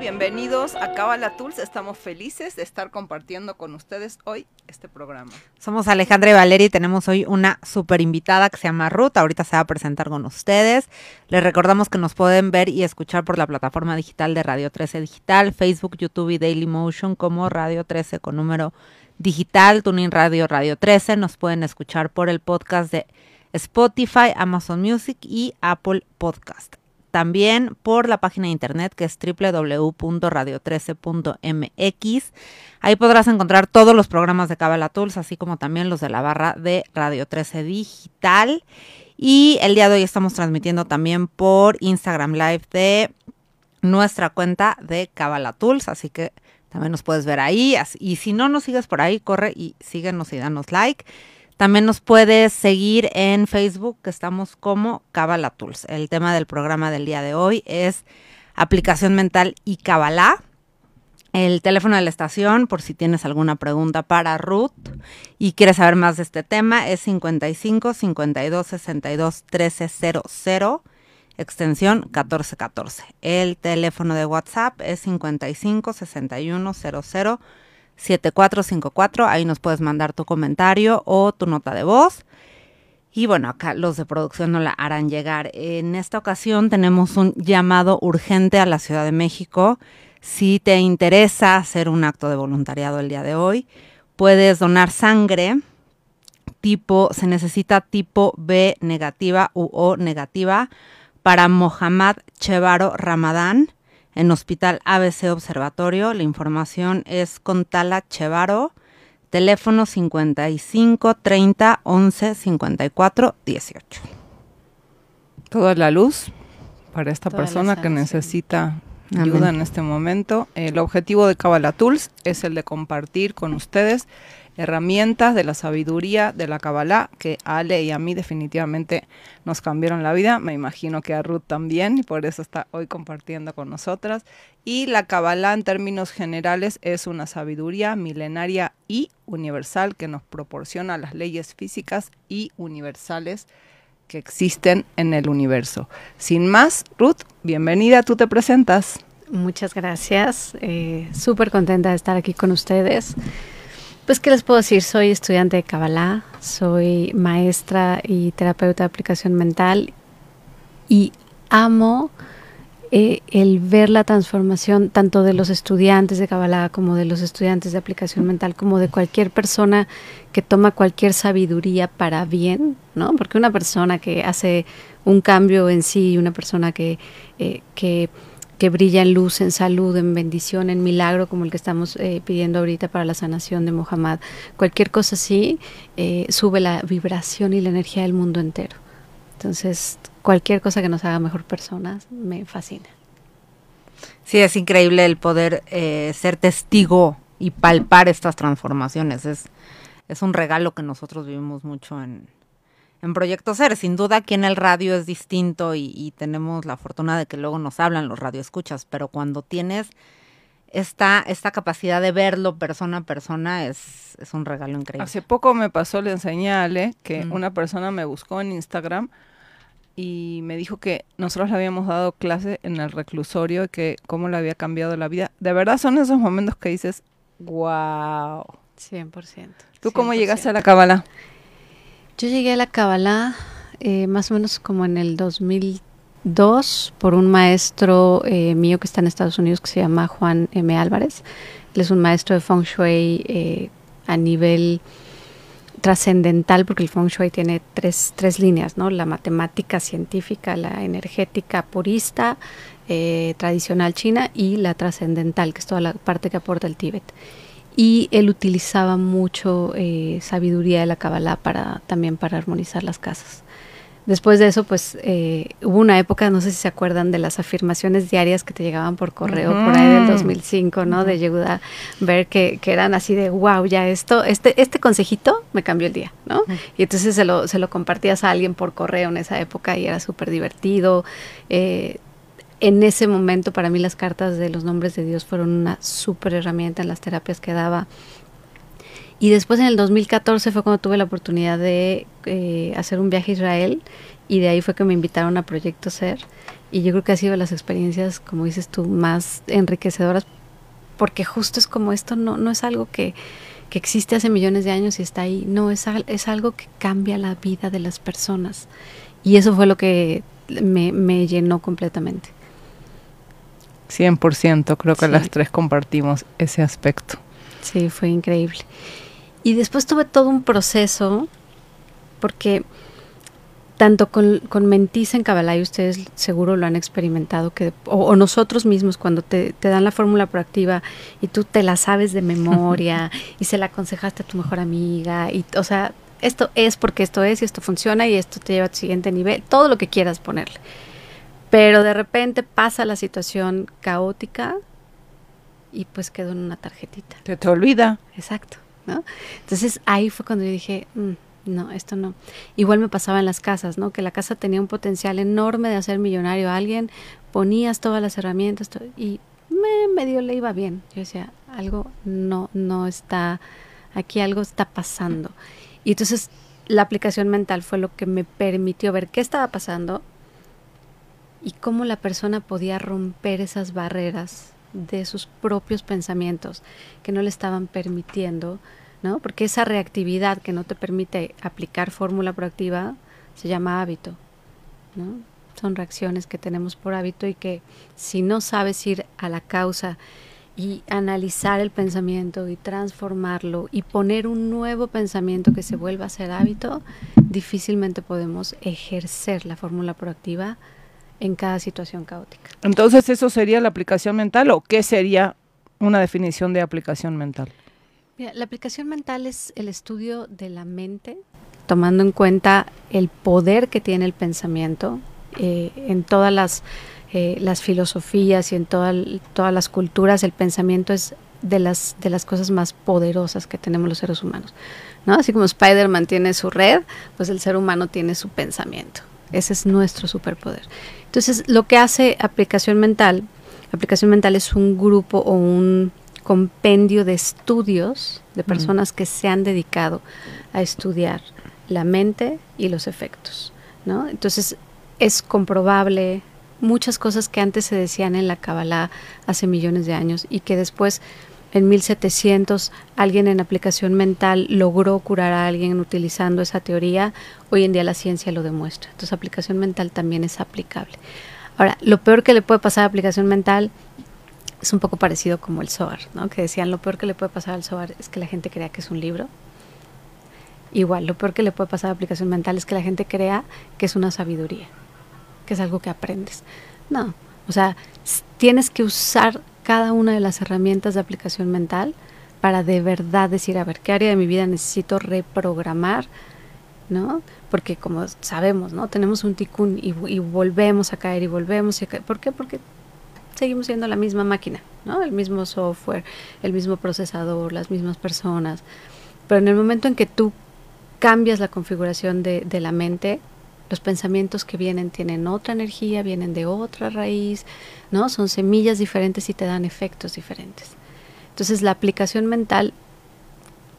Bienvenidos a Cabala Tools. Estamos felices de estar compartiendo con ustedes hoy este programa. Somos Alejandra y Valeria y tenemos hoy una super invitada que se llama Ruth. Ahorita se va a presentar con ustedes. Les recordamos que nos pueden ver y escuchar por la plataforma digital de Radio 13 Digital, Facebook, YouTube y Daily Motion como Radio 13 con número digital, Tuning Radio Radio 13. Nos pueden escuchar por el podcast de Spotify, Amazon Music y Apple Podcast también por la página de internet que es www.radio13.mx. Ahí podrás encontrar todos los programas de Cabala Tools, así como también los de la barra de Radio 13 Digital. Y el día de hoy estamos transmitiendo también por Instagram Live de nuestra cuenta de Cabala Tools, así que también nos puedes ver ahí. Y si no nos sigues por ahí, corre y síguenos y danos like. También nos puedes seguir en Facebook, que estamos como Kabbalah Tools. El tema del programa del día de hoy es aplicación mental y Kabbalah. El teléfono de la estación, por si tienes alguna pregunta para Ruth y quieres saber más de este tema, es 55 52 62 1300, extensión 1414. El teléfono de WhatsApp es 55 61 00 7454. Ahí nos puedes mandar tu comentario o tu nota de voz. Y bueno, acá los de producción nos la harán llegar. En esta ocasión tenemos un llamado urgente a la Ciudad de México. Si te interesa hacer un acto de voluntariado el día de hoy, puedes donar sangre. Tipo, se necesita tipo B negativa u O negativa para Mohammad Chevaro Ramadán en Hospital ABC Observatorio. La información es con Tala Chevaro, teléfono 55 30 11 54 18. Toda la luz para esta persona que necesita ayuda en este momento. El objetivo de Kabbalah Tools es el de compartir con ustedes herramientas de la sabiduría de la Kabbalah que a Ale y a mí definitivamente nos cambiaron la vida. Me imagino que a Ruth también y por eso está hoy compartiendo con nosotras. Y la Kabbalah en términos generales es una sabiduría milenaria y universal que nos proporciona las leyes físicas y universales que existen en el universo. Sin más, Ruth, bienvenida, tú te presentas. Muchas gracias, eh, súper contenta de estar aquí con ustedes. Pues, ¿qué les puedo decir? Soy estudiante de Kabbalah, soy maestra y terapeuta de aplicación mental y amo eh, el ver la transformación tanto de los estudiantes de Kabbalah como de los estudiantes de aplicación mental, como de cualquier persona que toma cualquier sabiduría para bien, ¿no? Porque una persona que hace un cambio en sí, una persona que, eh, que que brilla en luz, en salud, en bendición, en milagro, como el que estamos eh, pidiendo ahorita para la sanación de Muhammad. Cualquier cosa así eh, sube la vibración y la energía del mundo entero. Entonces, cualquier cosa que nos haga mejor personas me fascina. Sí, es increíble el poder eh, ser testigo y palpar estas transformaciones. Es, es un regalo que nosotros vivimos mucho en, en Proyecto Ser. Sin duda aquí en el radio es distinto y, tenemos la fortuna de que luego nos hablan los radioescuchas, pero cuando tienes esta, esta capacidad de verlo persona a persona es, es un regalo increíble. Hace poco me pasó, le enseñé a Ale que una persona me buscó en Instagram y me dijo que nosotros le habíamos dado clase en el reclusorio y que cómo le había cambiado la vida. De verdad son esos momentos que dices, wow. 100%. ¿Tú cómo llegaste a la cábala? Yo llegué a la Kabbalah eh, más o menos como en el 2002 por un maestro eh, mío que está en Estados Unidos que se llama Juan M. Álvarez. Él es un maestro de Feng Shui eh, a nivel trascendental porque el Feng Shui tiene tres, tres líneas, ¿no? La matemática científica, la energética purista, tradicional china y la trascendental, que es toda la parte que aporta el Tíbet y él utilizaba mucho eh, sabiduría de la Kabbalah para también para armonizar las casas. Después de eso, pues eh, hubo una época, no sé si se acuerdan de las afirmaciones diarias que te llegaban por correo por ahí del 2005, ¿no? De Yehuda, ver que, que, eran así de, wow, ya esto, este, este consejito me cambió el día, ¿no? Y entonces se lo, se lo compartías a alguien por correo en esa época y era súper divertido. Eh, en ese momento para mí las cartas de los nombres de Dios fueron una súper herramienta en las terapias que daba. Y después en el 2014 fue cuando tuve la oportunidad de eh, hacer un viaje a Israel y de ahí fue que me invitaron a Proyecto Ser. Y yo creo que ha sido las experiencias, como dices tú, más enriquecedoras, porque justo es como esto no, no es algo que, que existe hace millones de años y está ahí, no, es, es algo que cambia la vida de las personas. Y eso fue lo que me, me llenó completamente. 100%, creo que las tres compartimos ese aspecto. Sí, fue increíble. Y después tuve todo un proceso, porque tanto con, con en Kabbalah, y ustedes seguro lo han experimentado, que, o, nosotros mismos cuando te, te, dan la fórmula proactiva y tú te la sabes de memoria y se la aconsejaste a tu mejor amiga, y o sea, esto es porque esto es y esto funciona y esto te lleva al siguiente nivel, todo lo que quieras ponerle. Pero de repente pasa la situación caótica y pues quedó en una tarjetita. Te te olvida. Exacto, ¿no? Entonces ahí fue cuando yo dije, mm, no, esto no. Igual me pasaba en las casas, ¿no? Que la casa tenía un potencial enorme de hacer millonario a alguien, ponías todas las herramientas y me medio le iba bien. Yo decía, algo no, no está, aquí algo está pasando. Y entonces la aplicación mental fue lo que me permitió ver qué estaba pasando, y cómo la persona podía romper esas barreras de sus propios pensamientos que no le estaban permitiendo, ¿no? Porque esa reactividad que no te permite aplicar fórmula proactiva se llama hábito, ¿no? Son reacciones que tenemos por hábito y que si no sabes ir a la causa y analizar el pensamiento y transformarlo y poner un nuevo pensamiento que se vuelva a ser hábito, difícilmente podemos ejercer la fórmula proactiva en cada situación caótica. Entonces, ¿eso sería la aplicación mental o qué sería una definición de aplicación mental? la aplicación mental es el estudio de la mente, tomando en cuenta el poder que tiene el pensamiento eh, en todas las, eh, las filosofías y en todas las culturas. El pensamiento es de las, de las cosas más poderosas que tenemos los seres humanos. ¿no? Así como Spider-Man tiene su red, pues el ser humano tiene su pensamiento. Ese es nuestro superpoder. Entonces, lo que hace aplicación mental, aplicación mental es un grupo o un compendio de estudios de personas que se han dedicado a estudiar la mente y los efectos, ¿no? Entonces, es comprobable muchas cosas que antes se decían en la Kabbalah hace millones de años y que después en 1700 alguien en aplicación mental logró curar a alguien utilizando esa teoría, hoy en día la ciencia lo demuestra. Entonces, aplicación mental también es aplicable. Ahora, lo peor que le puede pasar a aplicación mental es un poco parecido como el SOAR, ¿no? Que decían, lo peor que le puede pasar al SOAR es que la gente crea que es un libro. Igual, lo peor que le puede pasar a aplicación mental es que la gente crea que es una sabiduría, que es algo que aprendes. No, o sea, tienes que usar cada una de las herramientas de aplicación mental para de verdad decir, a ver, ¿qué área de mi vida necesito reprogramar? ¿No? Porque como sabemos, ¿no? Tenemos un ticún y, volvemos a caer y volvemos a caer. ¿Por qué? Porque seguimos siendo la misma máquina, ¿no? El mismo software, el mismo procesador, las mismas personas. Pero en el momento en que tú cambias la configuración de, de la mente, los pensamientos que vienen tienen otra energía, vienen de otra raíz, ¿no? Son semillas diferentes y te dan efectos diferentes. Entonces, la aplicación mental,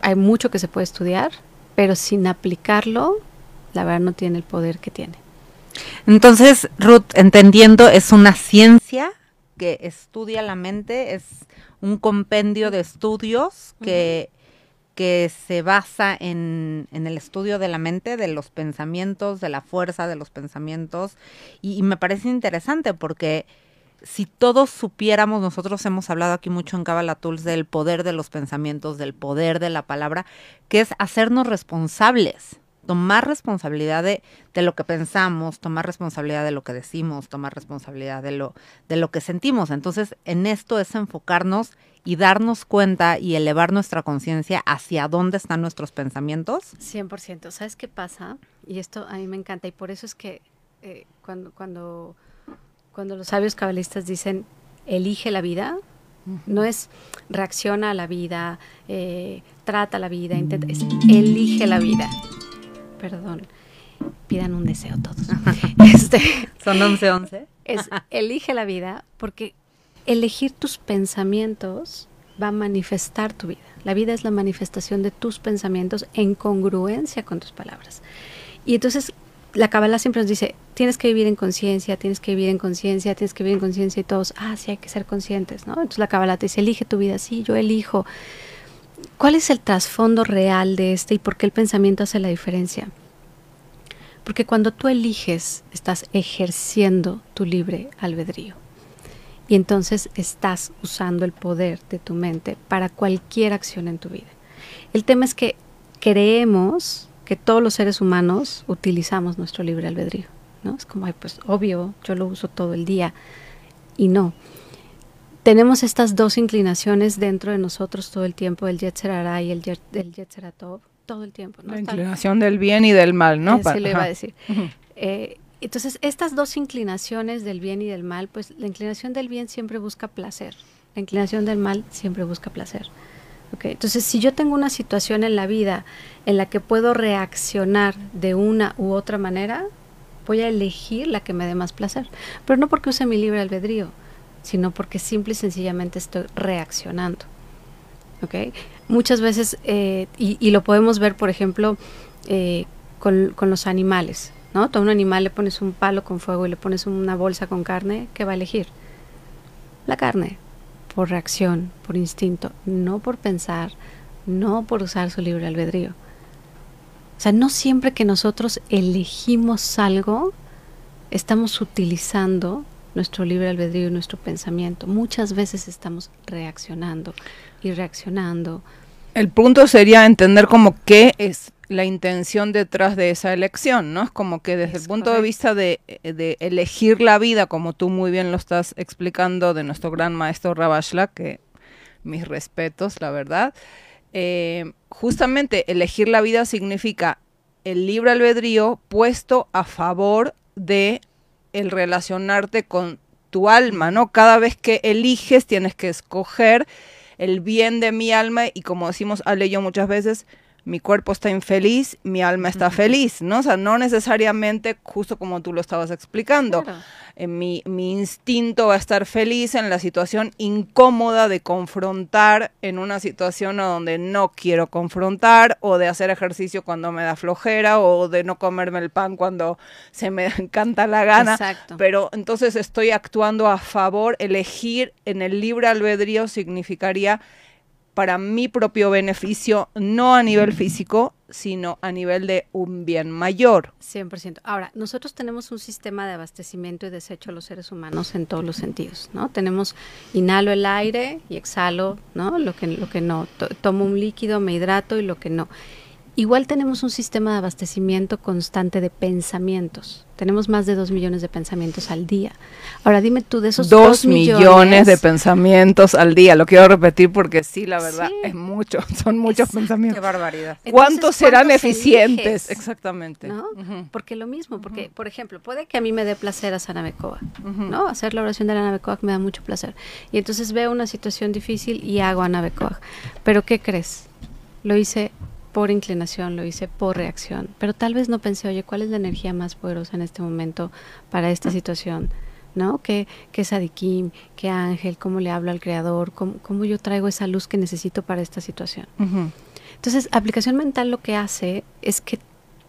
hay mucho que se puede estudiar, pero sin aplicarlo, la verdad no tiene el poder que tiene. Entonces, Ruth, entendiendo, es una ciencia que estudia la mente, es un compendio de estudios que que se basa en, en, el estudio de la mente, de los pensamientos, de la fuerza de los pensamientos. Y, me parece interesante porque si todos supiéramos, nosotros hemos hablado aquí mucho en Kabbalah Tools del poder de los pensamientos, del poder de la palabra, que es hacernos responsables tomar responsabilidad de, de, lo que pensamos, tomar responsabilidad de lo que decimos, tomar responsabilidad de lo, de lo que sentimos. Entonces, en esto es enfocarnos y darnos cuenta y elevar nuestra conciencia hacia dónde están nuestros pensamientos. 100%. ¿Sabes qué pasa? Y esto a mí me encanta y por eso es que eh, cuando, cuando, cuando los sabios cabalistas dicen elige la vida, no es reacciona a la vida, eh, trata la vida, intenta, es elige la vida perdón, pidan un deseo todos. este, Son 11-11. Es elige la vida porque elegir tus pensamientos va a manifestar tu vida. La vida es la manifestación de tus pensamientos en congruencia con tus palabras. Y entonces, la Kabbalah siempre nos dice, tienes que vivir en conciencia, tienes que vivir en conciencia, tienes que vivir en conciencia y todos, ah, sí, hay que ser conscientes, ¿no? Entonces la Kabbalah te dice, elige tu vida, sí, yo elijo. ¿Cuál es el trasfondo real de este y por qué el pensamiento hace la diferencia? Porque cuando tú eliges, estás ejerciendo tu libre albedrío. Y entonces estás usando el poder de tu mente para cualquier acción en tu vida. El tema es que creemos que todos los seres humanos utilizamos nuestro libre albedrío. ¿no? Es como, ay, pues obvio, yo lo uso todo el día. Y no. Tenemos estas dos inclinaciones dentro de nosotros todo el tiempo, el Yetzer y el, Yetzer todo el tiempo. ¿no? La inclinación del bien y del mal, ¿no? Sí, lo iba a decir. Eh, entonces, estas dos inclinaciones del bien y del mal, pues la inclinación del bien siempre busca placer, la inclinación del mal siempre busca placer. Entonces, si yo tengo una situación en la vida en la que puedo reaccionar de una u otra manera, voy a elegir la que me dé más placer. Pero no porque use mi libre albedrío, sino porque simple y sencillamente estoy reaccionando. ¿okay? Muchas veces, eh, y, lo podemos ver, por ejemplo, eh, con, con, los animales. ¿no? a un animal le pones un palo con fuego y le pones una bolsa con carne, ¿qué va a elegir? La carne por reacción, por instinto, no por pensar, no por usar su libre albedrío. O sea, no siempre que nosotros elegimos algo, estamos utilizando nuestro libre albedrío y nuestro pensamiento. Muchas veces estamos reaccionando y reaccionando. El punto sería entender como qué es la intención detrás de esa elección, ¿no? Es como que desde el punto de vista de, de, elegir la vida, como tú muy bien lo estás explicando de nuestro gran maestro Rabashla, que mis respetos, la verdad, eh, justamente elegir la vida significa el libre albedrío puesto a favor de el relacionarte con tu alma, ¿no? Cada vez que eliges tienes que escoger el bien de mi alma y como decimos Ale yo muchas veces, mi cuerpo está infeliz, mi alma está feliz, ¿no? O sea, no necesariamente justo como tú lo estabas explicando. Eh, mi, mi, instinto va a estar feliz en la situación incómoda de confrontar en una situación donde no quiero confrontar o de hacer ejercicio cuando me da flojera o de no comerme el pan cuando se me encanta la gana. Exacto. Pero entonces estoy actuando a favor, elegir en el libre albedrío significaría para mi propio beneficio, no a nivel físico, sino a nivel de un bien mayor. 100%. Ahora, nosotros tenemos un sistema de abastecimiento y desecho a los seres humanos en todos los sentidos, ¿no? Tenemos, inhalo el aire y exhalo, ¿no? Lo que, lo que no. tomo un líquido, me hidrato y lo que no. Igual tenemos un sistema de abastecimiento constante de pensamientos. Tenemos más de dos millones de pensamientos al día. Ahora dime tú de esos dos, millones, de pensamientos al día. Lo quiero repetir porque sí, la verdad, es mucho. Son muchos pensamientos. Qué barbaridad. ¿Cuántos serán eficientes? Exactamente. ¿no? Porque lo mismo, porque, por ejemplo, puede que a mí me dé placer a Sanabecoa, ¿no? Hacer la oración de la Anabecoa me da mucho placer. Y entonces veo una situación difícil y hago Anabecoa. Pero ¿qué crees? Lo hice por inclinación, lo hice por reacción, pero tal vez no pensé, oye, ¿cuál es la energía más poderosa en este momento para esta situación? ¿No? ¿Qué, qué es Adikim? ¿Qué ángel? ¿Cómo le hablo al creador? ¿Cómo, yo traigo esa luz que necesito para esta situación? Entonces, aplicación mental lo que hace es que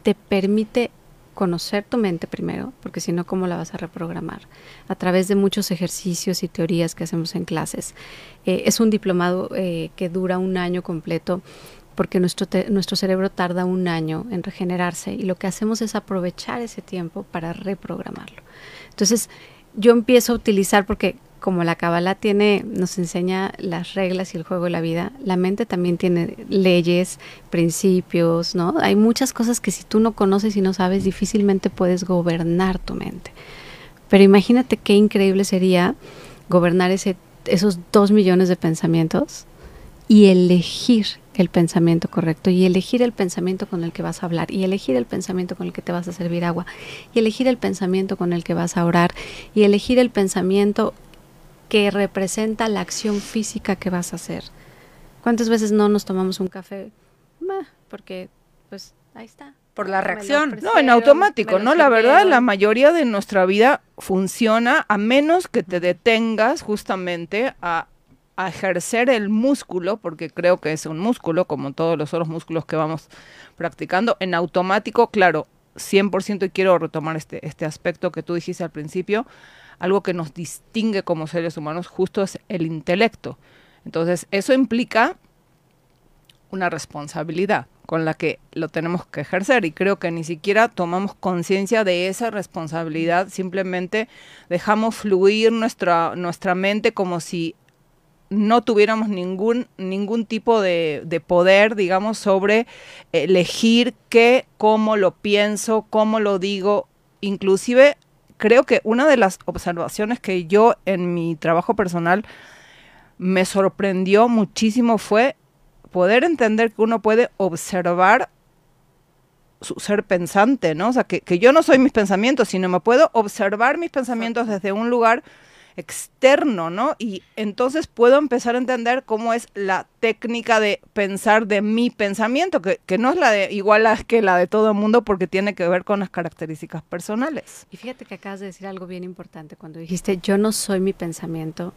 te permite conocer tu mente primero, porque si no, ¿cómo la vas a reprogramar? A través de muchos ejercicios y teorías que hacemos en clases. Eh, es un diplomado eh, que dura un año completo porque nuestro, nuestro cerebro tarda un año en regenerarse y lo que hacemos es aprovechar ese tiempo para reprogramarlo. Entonces, yo empiezo a utilizar, porque como la Kabbalah tiene, nos enseña las reglas y el juego de la vida, la mente también tiene leyes, principios, ¿no? Hay muchas cosas que si tú no conoces y no sabes, difícilmente puedes gobernar tu mente. Pero imagínate qué increíble sería gobernar ese, esos dos millones de pensamientos y elegir el pensamiento correcto y elegir el pensamiento con el que vas a hablar y elegir el pensamiento con el que te vas a servir agua y elegir el pensamiento con el que vas a orar y elegir el pensamiento que representa la acción física que vas a hacer. ¿Cuántas veces no nos tomamos un café? porque pues ahí está. Por la reacción. No, en automático, ¿no? La verdad, la mayoría de nuestra vida funciona a menos que te detengas justamente a ejercer el músculo, porque creo que es un músculo, como todos los otros músculos que vamos practicando, en automático, claro, 100% y quiero retomar este, este aspecto que tú dijiste al principio, algo que nos distingue como seres humanos justo es el intelecto. Entonces, eso implica una responsabilidad con la que lo tenemos que ejercer y creo que ni siquiera tomamos conciencia de esa responsabilidad, simplemente dejamos fluir nuestra, nuestra mente como si no tuviéramos ningún, ningún tipo de, de, poder, digamos, sobre elegir qué, cómo lo pienso, cómo lo digo. Inclusive, creo que una de las observaciones que yo en mi trabajo personal me sorprendió muchísimo fue poder entender que uno puede observar su ser pensante, ¿no? O sea, que, que yo no soy mis pensamientos, sino me puedo observar mis pensamientos desde un lugar externo, ¿no? Y entonces puedo empezar a entender cómo es la técnica de pensar de mi pensamiento, que, que no es la de igual a, que la de todo el mundo porque tiene que ver con las características personales. Y fíjate que acabas de decir algo bien importante cuando dijiste yo no soy mi pensamiento,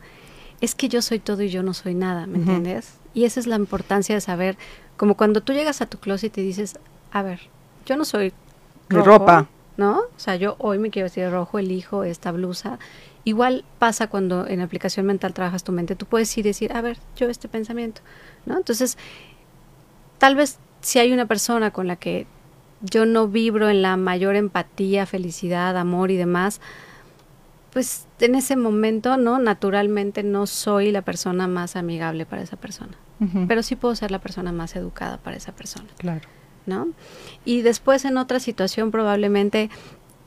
es que yo soy todo y yo no soy nada, ¿me uh -huh. entiendes? Y esa es la importancia de saber, como cuando tú llegas a tu closet y dices, a ver, yo no soy rojo, mi ropa, ¿no? O sea, yo hoy me quiero vestir rojo, elijo esta blusa Igual pasa cuando en aplicación mental trabajas tu mente, tú puedes ir y decir, a ver, yo este pensamiento, ¿no? Entonces, tal vez si hay una persona con la que yo no vibro en la mayor empatía, felicidad, amor y demás, pues en ese momento, ¿no? Naturalmente no soy la persona más amigable para esa persona, uh -huh. pero sí puedo ser la persona más educada para esa persona. Claro. ¿No? Y después en otra situación probablemente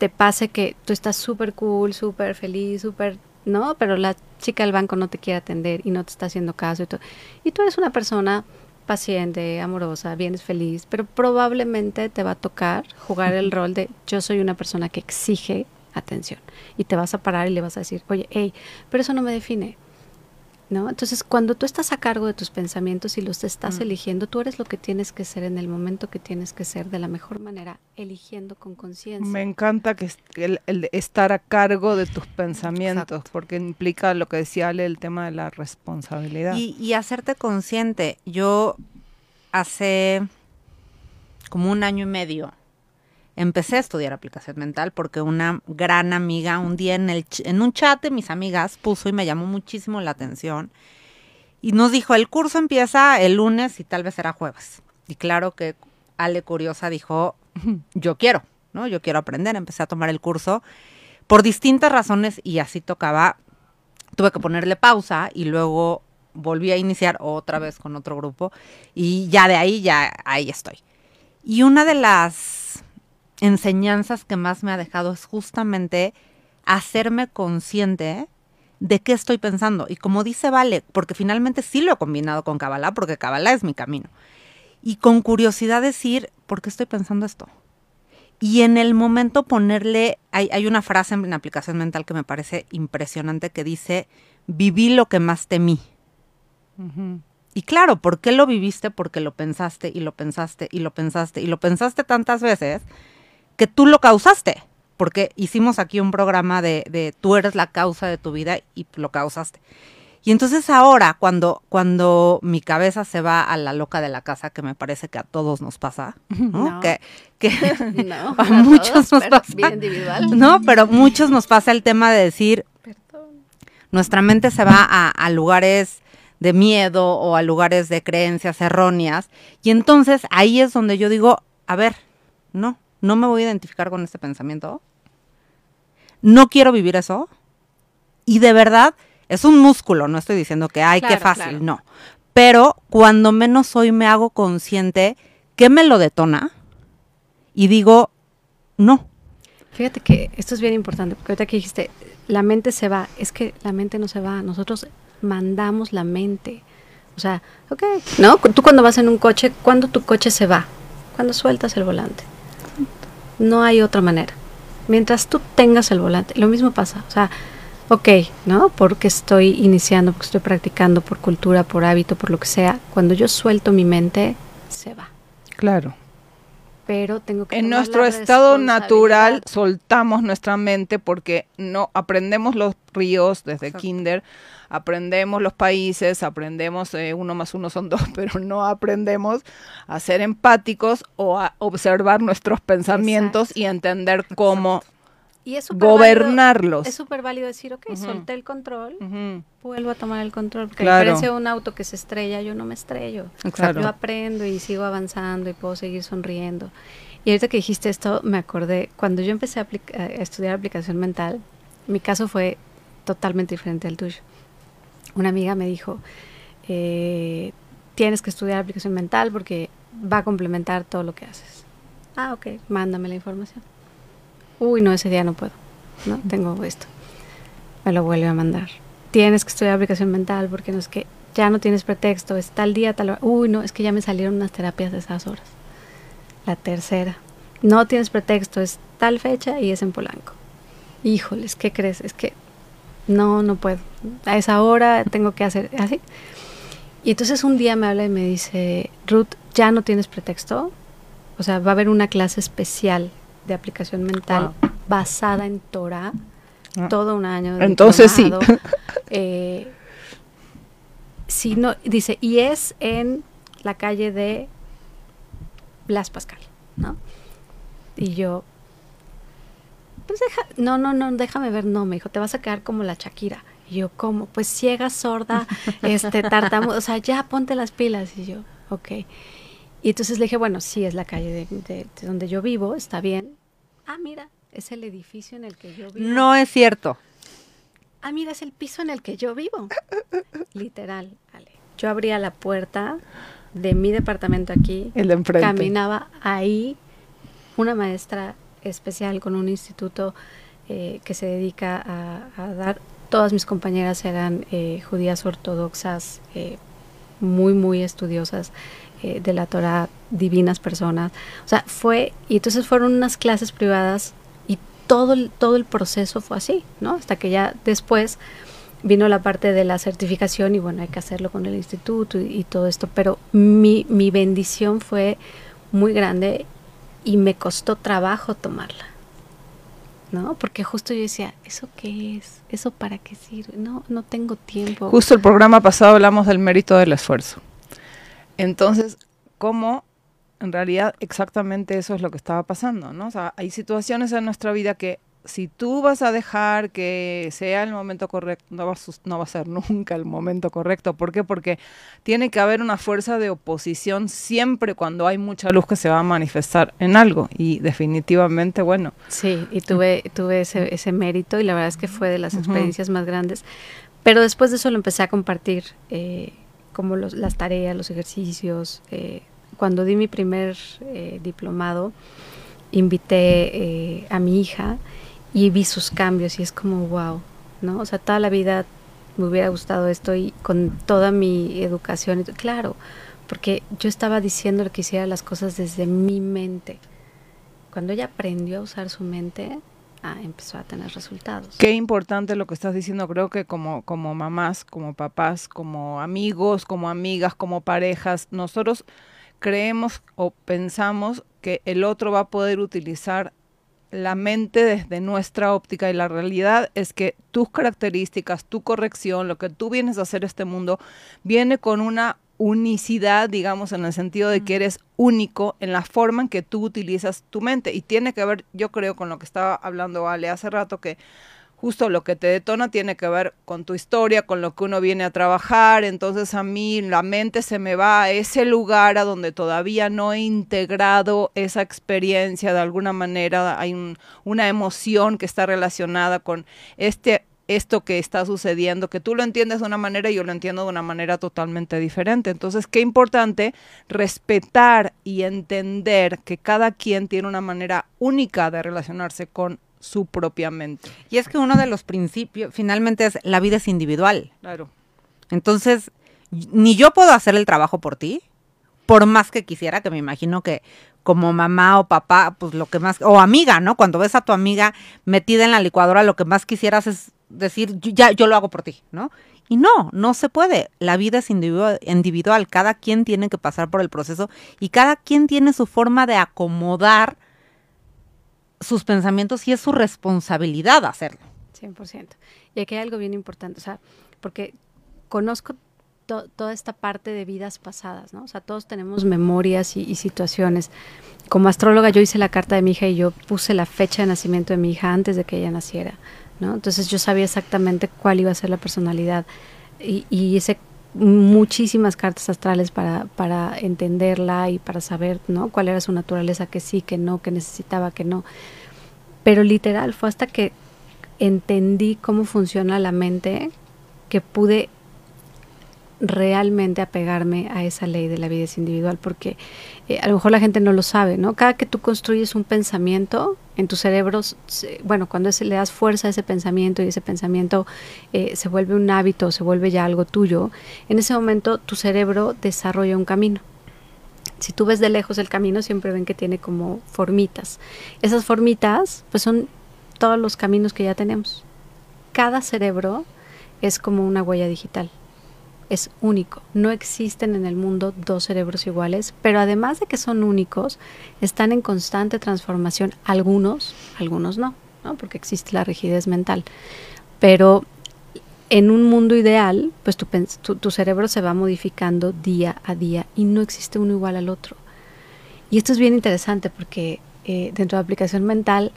te pase que tú estás súper cool, súper feliz, súper, ¿no? Pero la chica del banco no te quiere atender y no te está haciendo caso y todo. Y tú eres una persona paciente, amorosa, vienes feliz, pero probablemente te va a tocar jugar el rol de yo soy una persona que exige atención. Y te vas a parar y le vas a decir, oye, hey, pero eso no me define. ¿No? Entonces, cuando tú estás a cargo de tus pensamientos y los estás mm. eligiendo, tú eres lo que tienes que ser en el momento que tienes que ser de la mejor manera, eligiendo con conciencia. Me encanta que el, el, estar a cargo de tus pensamientos, Exacto. porque implica lo que decía Ale, el tema de la responsabilidad. Y, y hacerte consciente. Yo hace como un año y medio empecé a estudiar aplicación mental porque una gran amiga un día en, el, en un chat de mis amigas puso y me llamó muchísimo la atención y nos dijo, el curso empieza el lunes y tal vez será jueves. Y claro que Ale Curiosa dijo, yo quiero, ¿no? Yo quiero aprender, empecé a tomar el curso por distintas razones y así tocaba, tuve que ponerle pausa y luego volví a iniciar otra vez con otro grupo y ya de ahí, ya ahí estoy. Y una de las enseñanzas que más me ha dejado es justamente hacerme consciente de qué estoy pensando. Y como dice Vale, porque finalmente sí lo he combinado con Kabbalah, porque Kabbalah es mi camino. Y con curiosidad decir, ¿por qué estoy pensando esto? Y en el momento ponerle, hay, hay una frase en la aplicación mental que me parece impresionante que dice, viví lo que más temí. Uh -huh. Y claro, ¿por qué lo viviste? Porque lo pensaste y lo pensaste y lo pensaste y lo pensaste tantas veces que tú lo causaste, porque hicimos aquí un programa de, de, tú eres la causa de tu vida y lo causaste. Y entonces ahora, cuando, cuando mi cabeza se va a la loca de la casa, que me parece que a todos nos pasa, ¿no? No. Que, que No, a muchos todos, nos pasa. bien individual. No, pero muchos nos pasa el tema de decir, Perdón. nuestra mente se va a, a lugares de miedo o a lugares de creencias erróneas. Y entonces ahí es donde yo digo, a ver, no, no me voy a identificar con este pensamiento. No quiero vivir eso. Y de verdad, es un músculo, no estoy diciendo que, ay, qué Claro, fácil, claro. no. Pero cuando menos hoy me hago consciente que me lo detona y digo, no, Fíjate que esto es bien importante, porque ahorita que dijiste, la mente se va, es que la mente no se va, nosotros mandamos la mente. O sea, ok, ¿no? Tú cuando vas en un coche, ¿cuándo tu coche se va? Cuando sueltas el volante. No hay otra manera. Mientras tú tengas el volante, lo mismo pasa. O sea, ok, ¿no? Porque estoy iniciando, porque estoy practicando, por cultura, por hábito, por lo que sea. Cuando yo suelto mi mente, se va. Claro. Pero tengo que... En nuestro estado natural soltamos nuestra mente porque no aprendemos los ríos desde kinder, aprendemos los países, aprendemos eh, uno más uno son dos, pero no aprendemos a ser empáticos o a observar nuestros pensamientos y entender cómo y es gobernarlos. es súper válido decir, ok, solté el control, vuelvo a tomar el control. Porque a diferencia de un auto que se estrella, yo no me estrello. Yo aprendo y sigo avanzando y puedo seguir sonriendo. Y ahorita que dijiste esto, me acordé, cuando yo empecé a, estudiar aplicación mental, mi caso fue totalmente diferente al tuyo. Una amiga me dijo, eh, tienes que estudiar aplicación mental porque va a complementar todo lo que haces. Ah, ok, mándame la información uy, no, ese día no puedo, ¿no? Tengo esto. Me lo vuelve a mandar. Tienes que estudiar aplicación mental porque no es que ya no tienes pretexto, es tal día, tal hora. Uy, no, es que ya me salieron unas terapias de esas horas. La tercera, no tienes pretexto, es tal fecha y es en Polanco. Híjoles, ¿qué crees? Es que no, no puedo. A esa hora tengo que hacer así. Y entonces un día me habla y me dice, Ruth, ya no tienes pretexto. O sea, va a haber una clase especial de aplicación mental basada en Torah, ah. todo un año. Entonces sí. Eh, si no, dice, y es en la calle de Blas Pascal, ¿no? Y yo, pues deja, no, no, no, déjame ver, no, me dijo, te vas a quedar como la Shakira. Y yo, ¿cómo? Pues ciega, sorda, este, tartamudo, o sea, ya ponte las pilas. Y yo, ok. Y entonces le dije, bueno, sí, es la calle de, donde yo vivo, está bien. Ah, mira, es el edificio en el que yo vivo. No es cierto. Ah, mira, es el piso en el que yo vivo. Literal, Ale. Yo abría la puerta de mi departamento aquí. El de enfrente. Caminaba ahí una maestra especial con un instituto eh, que se dedica a, dar. Todas mis compañeras eran eh, judías ortodoxas, eh, muy, muy estudiosas. Eh, de la Torah, divinas personas. O sea, fue, y entonces fueron unas clases privadas y todo el, todo el proceso fue así, ¿no? Hasta que ya después vino la parte de la certificación y bueno, hay que hacerlo con el instituto y, todo esto, pero mi, mi bendición fue muy grande y me costó trabajo tomarla. ¿no? Porque justo yo decía, ¿eso qué es? ¿Eso para qué sirve? No, no tengo tiempo. Justo el programa pasado hablamos del mérito del esfuerzo. Entonces, ¿cómo en realidad exactamente eso es lo que estaba pasando, ¿no? O sea, hay situaciones en nuestra vida que si tú vas a dejar que sea el momento correcto, no va, a, no va a ser nunca el momento correcto. ¿Por qué? Porque tiene que haber una fuerza de oposición siempre cuando hay mucha luz que se va a manifestar en algo. Y definitivamente, bueno. Sí, y tuve, tuve ese, ese mérito y la verdad es que fue de las experiencias más grandes. Pero después de eso lo empecé a compartir. Eh, como las tareas, los ejercicios. Eh, cuando di mi primer eh, diplomado, invité eh, a mi hija y vi sus cambios y es como, wow, ¿no? O sea, toda la vida me hubiera gustado esto y con toda mi educación, claro, porque yo estaba diciendo que hiciera las cosas desde mi mente. Cuando ella aprendió a usar su mente, empezó a tener resultados. Qué importante lo que estás diciendo, creo que como, como mamás, como papás, como amigos, como amigas, como parejas, nosotros creemos o pensamos que el otro va a poder utilizar la mente desde nuestra óptica y la realidad es que tus características, tu corrección, lo que tú vienes a hacer este mundo, viene con una unicidad, digamos, en el sentido de que eres único en la forma en que tú utilizas tu mente. Y tiene que ver, yo creo, con lo que estaba hablando Ale hace rato, que justo lo que te detona tiene que ver con tu historia, con lo que uno viene a trabajar. Entonces a mí la mente se me va a ese lugar a donde todavía no he integrado esa experiencia de alguna manera. Hay una emoción que está relacionada con este esto que está sucediendo, que tú lo entiendes de una manera y yo lo entiendo de una manera totalmente diferente. Entonces, qué importante respetar y entender que cada quien tiene una manera única de relacionarse con su propia mente. Y es que uno de los principios, finalmente, es la vida es individual. Claro. Entonces, ni yo puedo hacer el trabajo por ti, por más que quisiera, que me imagino que como mamá o papá, pues lo que más, o amiga, ¿no? Cuando ves a tu amiga metida en la licuadora, lo que más quisieras es decir, ya, yo lo hago por ti, ¿no? Y no, no se puede. La vida es individual, cada quien tiene que pasar por el proceso y cada quien tiene su forma de acomodar sus pensamientos y es su responsabilidad hacerlo. 100%. Y aquí hay algo bien importante, o sea, porque conozco toda esta parte de vidas pasadas, ¿no? O sea, todos tenemos memorias y, situaciones. Como astróloga yo hice la carta de mi hija y yo puse la fecha de nacimiento de mi hija antes de que ella naciera, Entonces yo sabía exactamente cuál iba a ser la personalidad y, y hice muchísimas cartas astrales para, para entenderla y para saber, ¿no? Cuál era su naturaleza, que sí, que no, que necesitaba, que no. Pero literal, fue hasta que entendí cómo funciona la mente que pude realmente apegarme a esa ley de la vida individual, porque eh, a lo mejor la gente no lo sabe, ¿no? Cada que tú construyes un pensamiento en tu cerebro, bueno, cuando le das fuerza a ese pensamiento y ese pensamiento eh, se vuelve un hábito, se vuelve ya algo tuyo, en ese momento tu cerebro desarrolla un camino. Si tú ves de lejos el camino, siempre ven que tiene como formitas. Esas formitas, pues son todos los caminos que ya tenemos. Cada cerebro es como una huella digital es único. No existen en el mundo dos cerebros iguales, pero además de que son únicos, están en constante transformación. Algunos, algunos no, ¿no? porque existe la rigidez mental. Pero en un mundo ideal, pues tu, tu, cerebro se va modificando día a día y no existe uno igual al otro. Y esto es bien interesante porque eh, dentro de aplicación mental,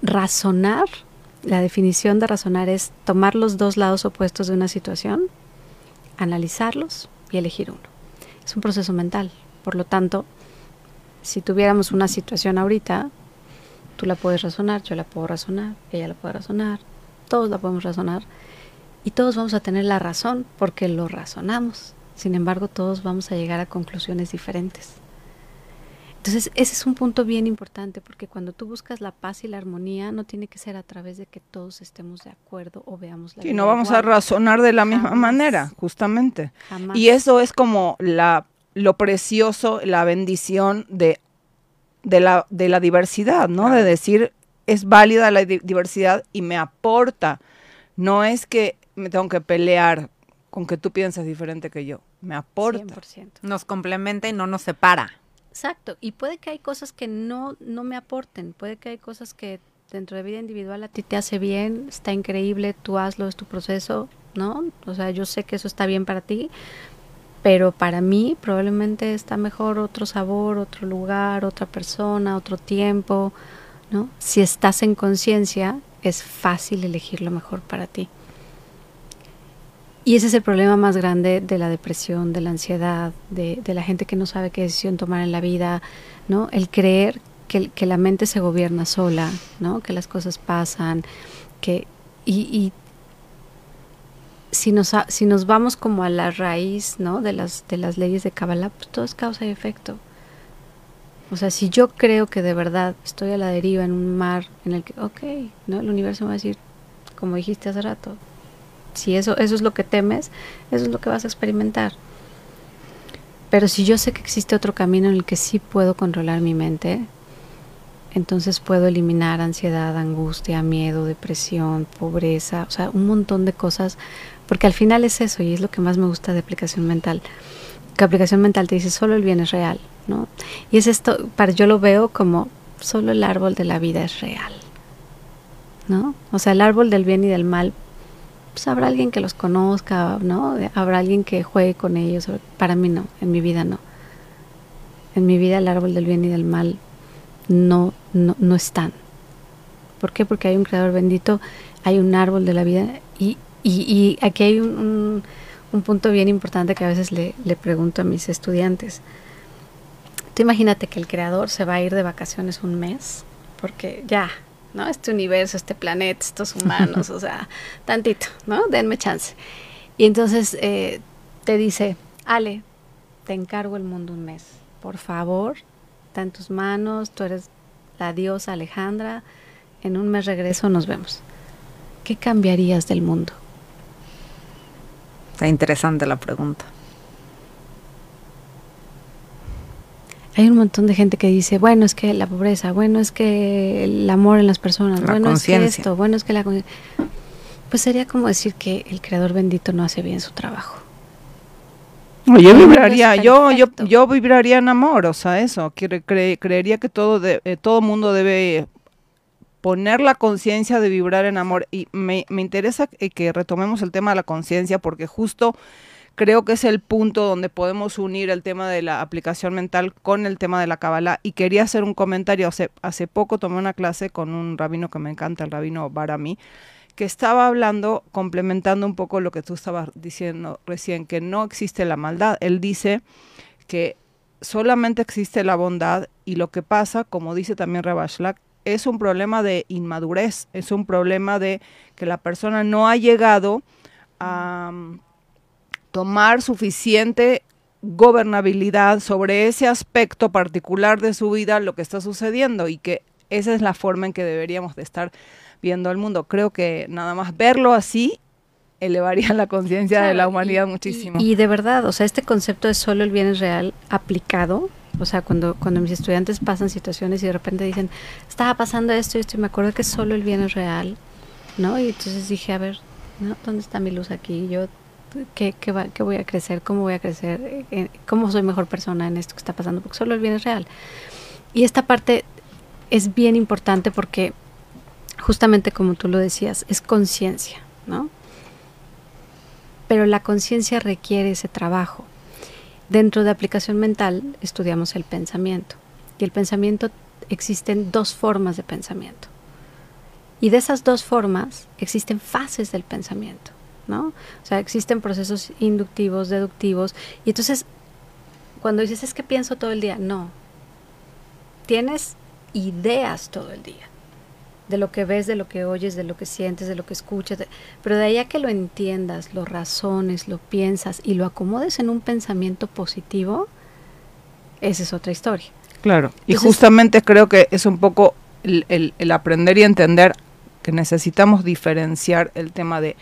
razonar, la definición de razonar es tomar los dos lados opuestos de una situación analizarlos y elegir uno. Es un proceso mental. Por lo tanto, si tuviéramos una situación ahorita, tú la puedes razonar, yo la puedo razonar, ella la puede razonar, todos la podemos razonar y todos vamos a tener la razón porque lo razonamos. Sin embargo, todos vamos a llegar a conclusiones diferentes. Entonces, ese es un punto bien importante porque cuando tú buscas la paz y la armonía, no tiene que ser a través de que todos estemos de acuerdo o veamos la Sí, no vamos a razonar de la misma manera, justamente. Y eso es como la lo precioso, la bendición de, de, la, de la diversidad, ¿no? De decir, es válida la diversidad y me aporta. No es que me tengo que pelear con que tú pienses diferente que yo. Me aporta. 100%. Nos complementa y no nos separa. Exacto, y puede que hay cosas que no, no me aporten, puede que hay cosas que dentro de vida individual a ti te hace bien, está increíble, tú hazlo, es tu proceso, ¿no? O sea, yo sé que eso está bien para ti, pero para mí probablemente está mejor otro sabor, otro lugar, otra persona, otro tiempo, ¿no? Si estás en conciencia, es fácil elegir lo mejor para ti. Y ese es el problema más grande de la depresión, de la ansiedad, de, la gente que no sabe qué decisión tomar en la vida, ¿no? El creer que, que la mente se gobierna sola, ¿no? Que las cosas pasan, que... Y, si nos, si nos vamos como a la raíz, ¿no? De las, de las leyes de Kabbalah, pues todo es causa y efecto. O sea, si yo creo que de verdad estoy a la deriva en un mar en el que, ok, ¿no? El universo me va a decir, como dijiste hace rato, si eso, eso es lo que temes, eso es lo que vas a experimentar. Pero si yo sé que existe otro camino en el que sí puedo controlar mi mente, entonces puedo eliminar ansiedad, angustia, miedo, depresión, pobreza, o sea, un montón de cosas, porque al final es eso y es lo que más me gusta de aplicación mental. Que aplicación mental te dice solo el bien es real, ¿no? Y es esto, para yo lo veo como solo el árbol de la vida es real, ¿no? O sea, el árbol del bien y del mal pues habrá alguien que los conozca, ¿no? Habrá alguien que juegue con ellos. Para mí no, en mi vida no. En mi vida el árbol del bien y del mal no, no, no están. ¿Por qué? Porque hay un creador bendito, hay un árbol de la vida y, y, aquí hay un, un, punto bien importante que a veces le, le pregunto a mis estudiantes. Tú imagínate que el creador se va a ir de vacaciones un mes, porque ya, ¿no? Este universo, este planeta, estos humanos, o sea, tantito, ¿no? Denme chance. Y entonces eh, te dice, Ale, te encargo el mundo un mes. Por favor, está en tus manos, tú eres la diosa Alejandra, en un mes regreso, nos vemos. ¿Qué cambiarías del mundo? Está interesante la pregunta. Hay un montón de gente que dice, bueno, es que la pobreza, bueno, es que el amor en las personas, bueno, es que esto, bueno, es que la... Pues sería como decir que el creador bendito no hace bien su trabajo. yo vibraría, yo, yo, yo vibraría en amor, o sea, eso, creería que todo, de, eh, todo mundo debe poner la conciencia de vibrar en amor. Y me, me interesa que retomemos el tema de la conciencia porque justo creo que es el punto donde podemos unir el tema de la aplicación mental con el tema de la Kabbalah. Y quería hacer un comentario. Hace, hace poco tomé una clase con un rabino que me encanta, el rabino Barami, que estaba hablando, complementando un poco lo que tú estabas diciendo recién, que no existe la maldad. Él dice que solamente existe la bondad y lo que pasa, como dice también Rebashlak, es un problema de inmadurez, es un problema de que la persona no ha llegado a tomar suficiente gobernabilidad sobre ese aspecto particular de su vida, lo que está sucediendo y que esa es la forma en que deberíamos de estar viendo al mundo. Creo que nada más verlo así elevaría la conciencia de la humanidad muchísimo. Y, y, de verdad, o sea, este concepto de solo el bien es real aplicado o sea, cuando, cuando mis estudiantes pasan situaciones y de repente dicen, estaba pasando esto y esto, y me acuerdo que solo el bien es real, ¿no? Y entonces dije, a ver, ¿no? ¿dónde está mi luz aquí? Yo, ¿qué, qué, voy a crecer? ¿Cómo voy a crecer? Eh, ¿Cómo soy mejor persona en esto que está pasando? Porque solo el bien es real. Y esta parte es bien importante porque, justamente como tú lo decías, es conciencia, ¿no? Pero la conciencia requiere ese trabajo Dentro de aplicación mental estudiamos el pensamiento. Y el pensamiento existen dos formas de pensamiento. Y de esas dos formas existen fases del pensamiento, ¿no? O sea, existen procesos inductivos, deductivos. Y entonces, cuando dices es que pienso todo el día, no. Tienes ideas todo el día de lo que ves, de lo que oyes, de lo que sientes, de lo que escuchas, pero de ahí a que lo entiendas, lo razones, lo piensas y lo acomodes en un pensamiento positivo, esa es otra historia. Claro, y justamente creo que es un poco el, el, aprender y entender que necesitamos diferenciar el tema de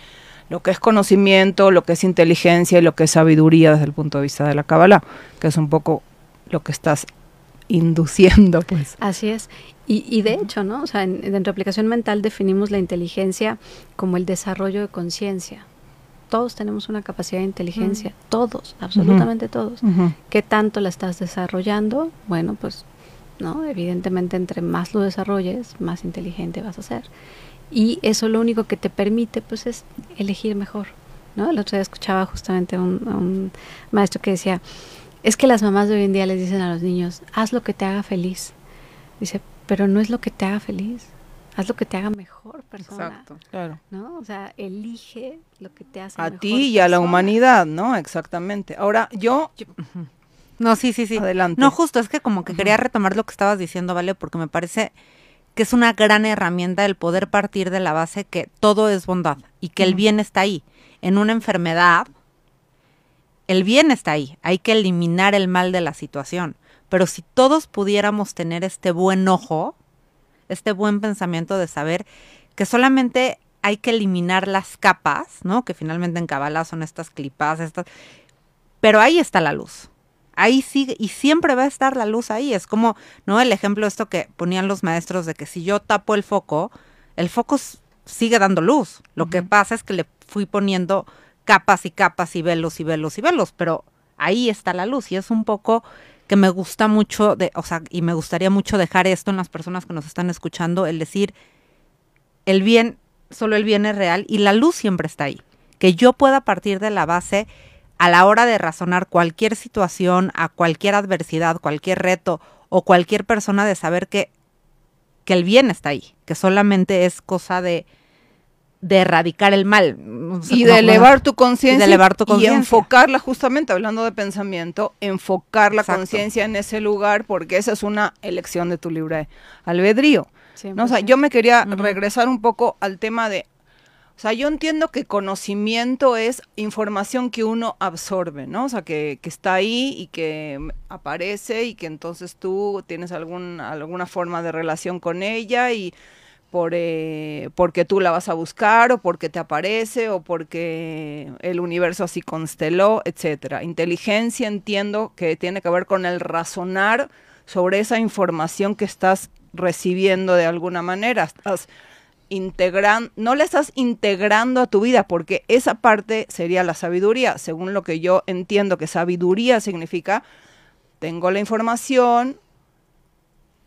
lo que es conocimiento, lo que es inteligencia y lo que es sabiduría desde el punto de vista de la Kabbalah, que es un poco lo que estás induciendo, pues. Así es. Y, de hecho, ¿no? O sea, en, dentro de aplicación mental definimos la inteligencia como el desarrollo de conciencia. Todos tenemos una capacidad de inteligencia, todos, absolutamente todos. ¿Qué tanto la estás desarrollando? Bueno, pues, ¿no? Evidentemente, entre más lo desarrolles, más inteligente vas a ser. Y eso lo único que te permite, pues, es elegir mejor, ¿no? El otro día escuchaba justamente un, un maestro que decía, es que las mamás de hoy en día les dicen a los niños, haz lo que te haga feliz. Dice, pero no es lo que te haga feliz. Haz lo que te haga mejor persona. Exacto, claro. ¿No? O sea, elige lo que te hace a ti y a la humanidad, ¿no? Exactamente. Ahora, yo, No, sí, sí, sí. Adelante. No, justo, es que como que quería retomar lo que estabas diciendo, ¿vale? Porque me parece que es una gran herramienta el poder partir de la base que todo es bondad y que el bien está ahí. En una enfermedad, el bien está ahí. Hay que eliminar el mal de la situación. Pero si todos pudiéramos tener este buen ojo, este buen pensamiento de saber que solamente hay que eliminar las capas, ¿no? Que finalmente en Kabbalah son estas clipas, estas. Pero ahí está la luz. Ahí sigue, y siempre va a estar la luz ahí. Es como, ¿no? El ejemplo esto que ponían los maestros de que si yo tapo el foco, el foco sigue dando luz. Lo que pasa es que le fui poniendo capas y capas y velos y velos y velos, pero ahí está la luz y es un poco que me gusta mucho, de, o sea, y me gustaría mucho dejar esto en las personas que nos están escuchando, el decir, el bien, solo el bien es real y la luz siempre está ahí. Que yo pueda partir de la base a la hora de razonar cualquier situación, a cualquier adversidad, cualquier reto o cualquier persona de saber que, que el bien está ahí, que solamente es cosa de, de erradicar el mal. y de elevar tu conciencia y, enfocarla justamente, hablando de pensamiento, enfocar la conciencia en ese lugar porque esa es una elección de tu libre albedrío. ¿no? O sea, yo me quería regresar un poco al tema de, sea, yo entiendo que conocimiento es información que uno absorbe, ¿no? O sea, que, que está ahí y que aparece y que entonces tú tienes algún, alguna forma de relación con ella y por, eh, porque tú la vas a buscar o porque te aparece o porque el universo así consteló, etcétera. Inteligencia entiendo que tiene que ver con el razonar sobre esa información que estás recibiendo de alguna manera. Estás integran, no la estás integrando a tu vida, porque esa parte sería la sabiduría, según lo que yo entiendo que sabiduría significa, tengo la información,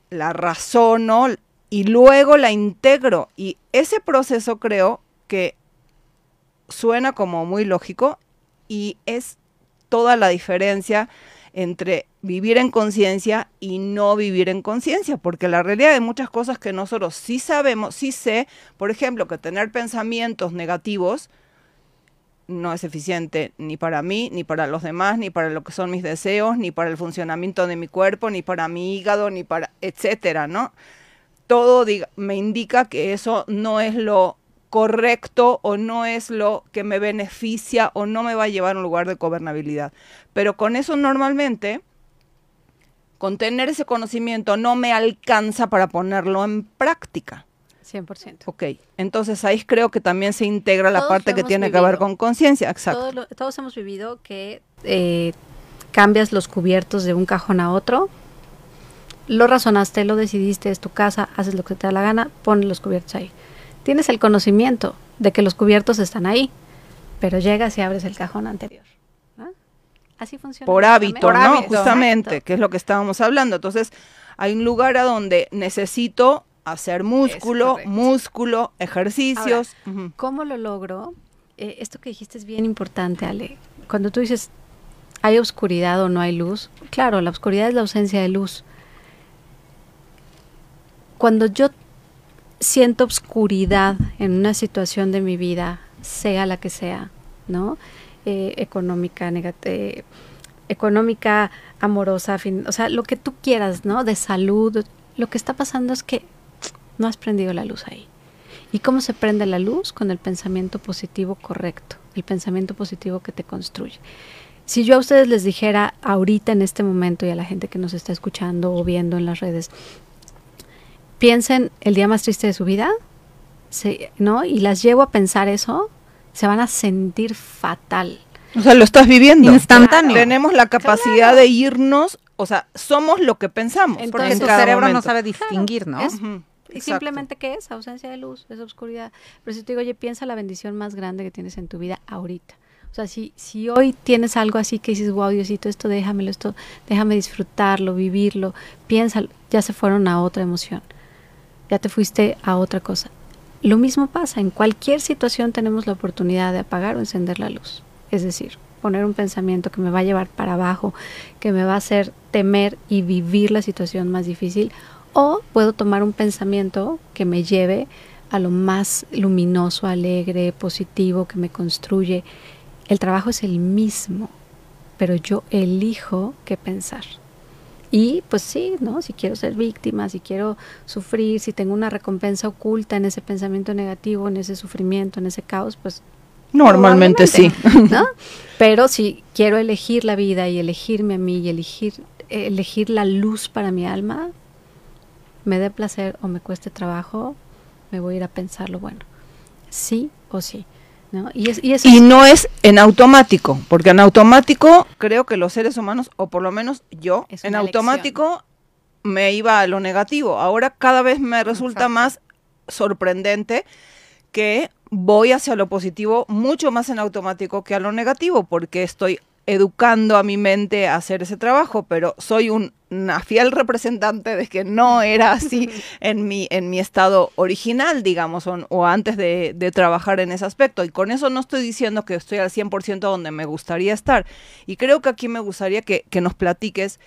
la razono y luego la integro. Y ese proceso creo que suena como muy lógico y es toda la diferencia entre vivir en conciencia y no vivir en conciencia, porque la realidad de muchas cosas que nosotros sí sabemos, sí sé, por ejemplo, que tener pensamientos negativos no es eficiente ni para mí, ni para los demás, ni para lo que son mis deseos, ni para el funcionamiento de mi cuerpo, ni para mi hígado, ni para, etcétera, ¿no? Todo me indica que eso no es lo correcto o no es lo que me beneficia o no me va a llevar a un lugar de gobernabilidad. Pero con eso normalmente, con tener ese conocimiento no me alcanza para ponerlo en práctica. 100%. Ok, entonces ahí creo que también se integra la parte que tiene que ver con conciencia, exacto. todos hemos vivido que eh, cambias los cubiertos de un cajón a otro, lo razonaste, lo decidiste, es tu casa, haces lo que te da la gana, pones los cubiertos ahí tienes el conocimiento de que los cubiertos están ahí, pero llegas y abres el cajón anterior. Así funciona. Por hábito, ¿no? Justamente, que es lo que estábamos hablando. Entonces, hay un lugar a donde necesito hacer músculo, músculo, ejercicios. ¿Cómo lo logro? Eh, esto que dijiste es bien importante, Ale. Cuando tú dices, ¿hay oscuridad o no hay luz? Claro, la oscuridad es la ausencia de luz. Cuando yo siento obscuridad en una situación de mi vida, sea la que sea, ¿no? Eh, económica, negativa, económica, amorosa, fin, o sea, lo que tú quieras, ¿no? De salud. Lo que está pasando es que no has prendido la luz ahí. ¿Y cómo se prende la luz? Con el pensamiento positivo correcto, el pensamiento positivo que te construye. Si yo a ustedes les dijera ahorita en este momento y a la gente que nos está escuchando o viendo en las redes, piensen el día más triste de su vida, ¿no? Y las llevo a pensar eso, se van a sentir fatal. O sea, lo estás viviendo. Instantáneo. Tenemos la capacidad de irnos, o sea, somos lo que pensamos. Entonces, porque cerebro no sabe distinguir, ¿no? y simplemente, ¿qué es? Ausencia de luz, es oscuridad. Pero si te digo, oye, piensa la bendición más grande que tienes en tu vida ahorita. O sea, si, si hoy tienes algo así que dices, wow, Diosito, esto déjamelo, esto déjame disfrutarlo, vivirlo, piénsalo, ya se fueron a otra emoción ya te fuiste a otra cosa. Lo mismo pasa, en cualquier situación tenemos la oportunidad de apagar o encender la luz. Es decir, poner un pensamiento que me va a llevar para abajo, que me va a hacer temer y vivir la situación más difícil, o puedo tomar un pensamiento que me lleve a lo más luminoso, alegre, positivo, que me construye. El trabajo es el mismo, pero yo elijo qué pensar. Y pues sí, ¿no? Si quiero ser víctima, si quiero sufrir, si tengo una recompensa oculta en ese pensamiento negativo, en ese sufrimiento, en ese caos, pues normalmente, sí. ¿no? Pero si quiero elegir la vida y elegirme a mí y elegir elegir la luz para mi alma, me dé placer o me cueste trabajo, me voy a ir a pensar lo bueno. Sí o sí. Y, no es en automático, porque en automático creo que los seres humanos, o por lo menos yo, en automático me iba a lo negativo. Ahora cada vez me resulta más sorprendente que voy hacia lo positivo mucho más en automático que a lo negativo, porque estoy educando a mi mente a hacer ese trabajo, pero soy una fiel representante de que no era así en mi, en mi estado original, digamos, o, antes de, de, trabajar en ese aspecto. Y con eso no estoy diciendo que estoy al 100% donde me gustaría estar. Y creo que aquí me gustaría que, que nos platiques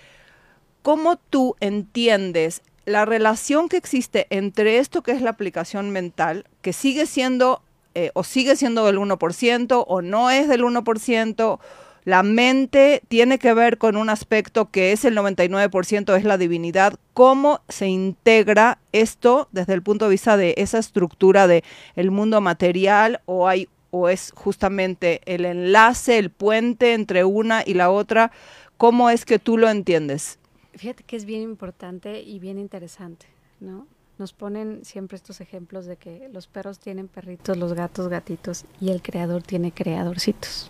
cómo tú entiendes la relación que existe entre esto que es la aplicación mental, que sigue siendo eh, o sigue siendo del 1% o no es del 1%, la mente tiene que ver con un aspecto que es el 99%, es la divinidad. ¿Cómo se integra esto desde el punto de vista de esa estructura de el mundo material o hay o es justamente el enlace, el puente entre una y la otra? ¿Cómo es que tú lo entiendes? Fíjate que es bien importante y bien interesante, ¿no? Nos ponen siempre estos ejemplos de que los perros tienen perritos, los gatos gatitos y el creador tiene creadorcitos.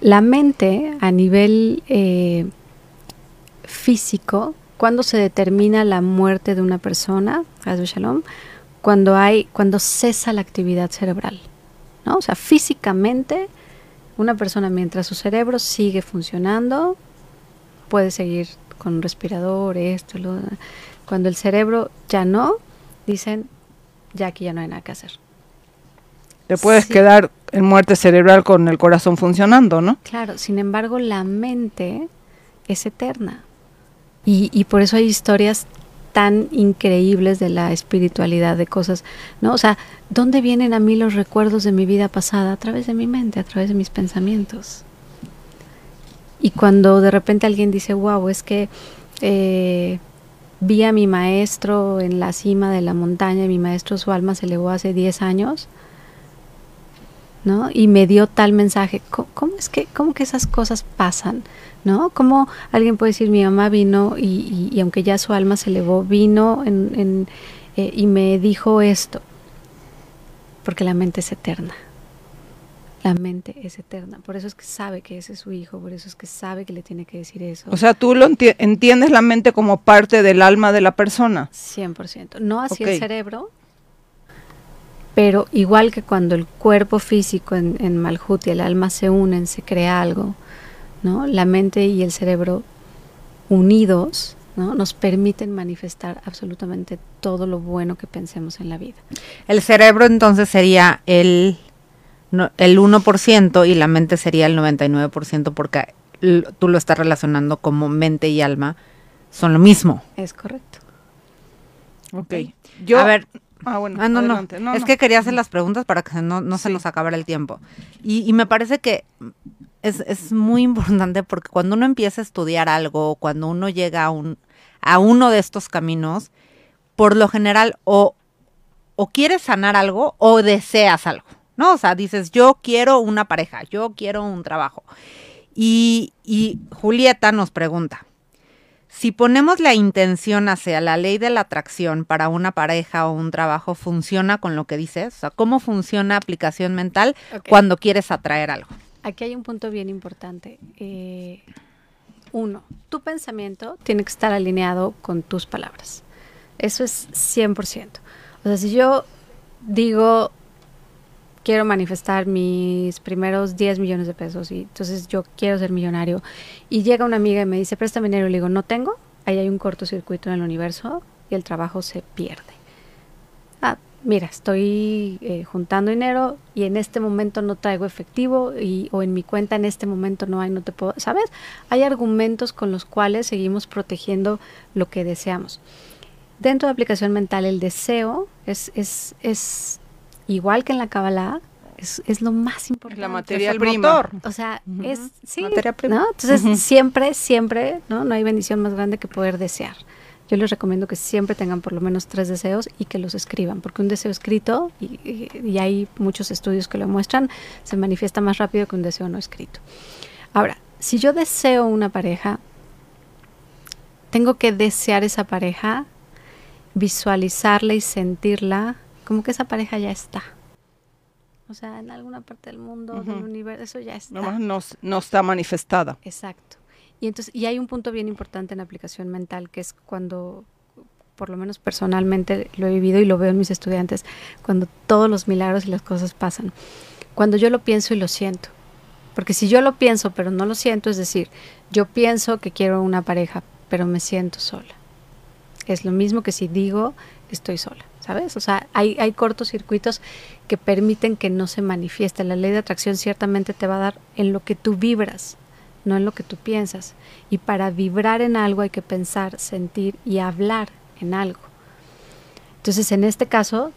La mente a nivel eh, físico, cuando se determina la muerte de una persona, shalom, cuando hay, cuando cesa la actividad cerebral, ¿no? O sea, físicamente una persona mientras su cerebro sigue funcionando puede seguir con un respirador, esto, lo, cuando el cerebro ya no, dicen, ya aquí ya no hay nada que hacer. Te puedes quedar en muerte cerebral con el corazón funcionando, ¿no? Claro, sin embargo, la mente es eterna. Y, y por eso hay historias tan increíbles de la espiritualidad, de cosas, ¿no? O sea, ¿dónde vienen a mí los recuerdos de mi vida pasada? A través de mi mente, a través de mis pensamientos. Y cuando de repente alguien dice, wow, es que eh, vi a mi maestro en la cima de la montaña, mi maestro su alma se elevó hace 10 años, ¿no? Y me dio tal mensaje. ¿Cómo, es que, cómo que esas cosas pasan? ¿no? Como alguien puede decir, mi mamá vino y, aunque ya su alma se elevó, vino en, eh, y me dijo esto, porque la mente es eterna. La mente es eterna. Por eso es que sabe que ese es su hijo, por eso es que sabe que le tiene que decir eso. O sea, tú lo entiendes la mente como parte del alma de la persona. 100%. No así el cerebro, pero igual que cuando el cuerpo físico en, en Malhut y el alma se unen, se crea algo ¿no? La mente y el cerebro unidos ¿no? nos permiten manifestar absolutamente todo lo bueno que pensemos en la vida. El cerebro entonces sería el, el 1% y la mente sería el 99% porque tú lo estás relacionando como mente y alma son lo mismo. Es correcto. Ok. Yo, a ver, Ah, bueno. Ah, no, no. Es que quería hacer las preguntas para que no, no se nos acabara el tiempo. Y, y me parece que es, es, muy importante porque cuando uno empieza a estudiar algo, cuando uno llega a, un, a uno de estos caminos, por lo general o, o quieres sanar algo o deseas algo, ¿no? O sea, dices, yo quiero una pareja, yo quiero un trabajo. Y, y Julieta nos pregunta, si ponemos la intención hacia la ley de la atracción para una pareja o un trabajo, ¿funciona con lo que dices? O sea, ¿cómo funciona aplicación mental cuando quieres atraer algo? Aquí hay un punto bien importante. Eh, uno, tu pensamiento tiene que estar alineado con tus palabras. Eso es 100%. O sea, si yo digo, quiero manifestar mis primeros 10 millones de pesos y entonces yo quiero ser millonario y llega una amiga y me dice, préstame dinero y le digo, no tengo, ahí hay un cortocircuito en el universo y el trabajo se pierde. Ah, mira, estoy eh, juntando dinero y en este momento no traigo efectivo y, o en mi cuenta en este momento no hay, no te puedo, ¿sabes? Hay argumentos con los cuales seguimos protegiendo lo que deseamos. Dentro de aplicación mental, el deseo es, es, es igual que en la Kabbalah, es, es, lo más importante. La materia prima. O sea, es sí, materia prima. ¿no? Entonces, siempre, siempre, ¿no? No hay bendición más grande que poder desear. Yo les recomiendo que siempre tengan por lo menos tres deseos y que los escriban, porque un deseo escrito, y, y hay muchos estudios que lo muestran, se manifiesta más rápido que un deseo no escrito. Ahora, si yo deseo una pareja, tengo que desear esa pareja, visualizarla y sentirla como que esa pareja ya está. O sea, en alguna parte del mundo, del universo, eso ya está. No, no, está manifestada. Exacto. Y entonces, y hay un punto bien importante en la aplicación mental, que es cuando, por lo menos personalmente lo he vivido y lo veo en mis estudiantes, cuando todos los milagros y las cosas pasan. Cuando yo lo pienso y lo siento. Porque si yo lo pienso pero no lo siento, es decir, yo pienso que quiero una pareja, pero me siento sola. Es lo mismo que si digo estoy sola. ¿Sabes? O sea, hay, hay cortocircuitos que permiten que no se manifieste. La ley de atracción ciertamente te va a dar en lo que tú vibras, no en lo que tú piensas. Y para vibrar en algo hay que pensar, sentir y hablar en algo. Entonces, en este caso,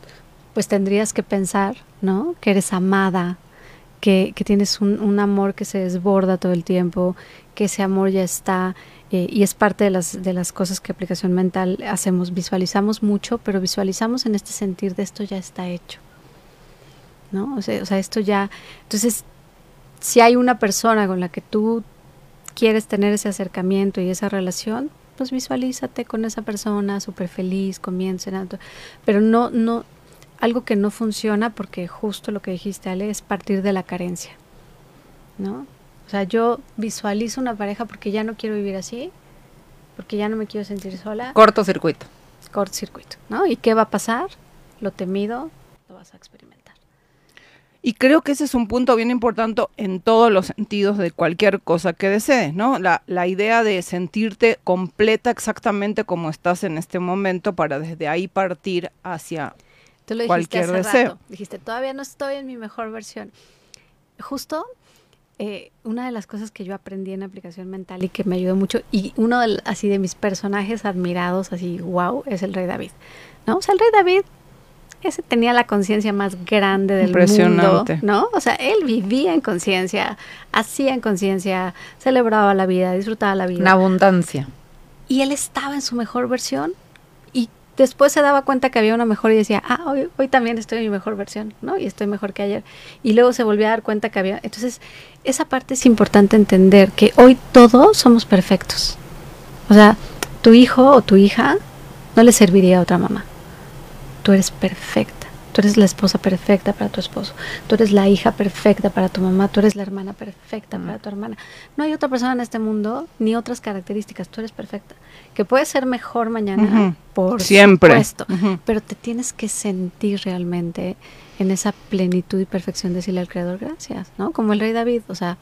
pues tendrías que pensar, ¿no? Que eres amada, que, tienes un, amor que se desborda todo el tiempo, que ese amor ya está eh, y es parte de las, de las cosas que aplicación mental hacemos. Visualizamos mucho, pero visualizamos en este sentir de esto ya está hecho. ¿No? O sea, o sea, esto ya. Entonces, si hay una persona con la que tú quieres tener ese acercamiento y esa relación, pues visualízate con esa persona súper feliz, comienza, pero no, no, algo que no funciona porque justo lo que dijiste, Ale, es partir de la carencia, ¿no? O sea, yo visualizo una pareja porque ya no quiero vivir así, porque ya no me quiero sentir sola. Cortocircuito. Cortocircuito, ¿no? ¿Y qué va a pasar? lo temido, lo vas a experimentar. Y creo que ese es un punto bien importante en todos los sentidos de cualquier cosa que desees, ¿no? La, la idea de sentirte completa exactamente como estás en este momento para desde ahí partir hacia Tú lo cualquier hace deseo. rato. Dijiste, todavía no estoy en mi mejor versión. Justo eh, una de las cosas que yo aprendí en aplicación mental y que me ayudó mucho, y uno del- así de mis personajes admirados, así, wow, es el rey David. ¿No? O sea, el rey David, ese tenía la conciencia más grande del mundo, Impresionante. ¿no? O sea, él vivía en conciencia, hacía en conciencia, celebraba la vida, disfrutaba la vida. Una abundancia. Y él estaba en su mejor versión después se daba cuenta que había una mejor y decía, ah, hoy, hoy también estoy en mi mejor versión, ¿no? Y estoy mejor que ayer. Y luego se volvió a dar cuenta que había... Entonces, esa parte es importante entender, que hoy todos somos perfectos. O sea, tu hijo o tu hija no le serviría a otra mamá. Tú eres perfecta. Tú eres la esposa perfecta para tu esposo. Tú eres la hija perfecta para tu mamá. Tú eres la hermana perfecta para tu hermana. No hay otra persona en este mundo ni otras características. Tú eres perfecta. Que puedes ser mejor mañana, por Siempre. supuesto. Pero te tienes que sentir realmente en esa plenitud y perfección, decirle al Creador gracias, ¿no? Como el rey David, o sea,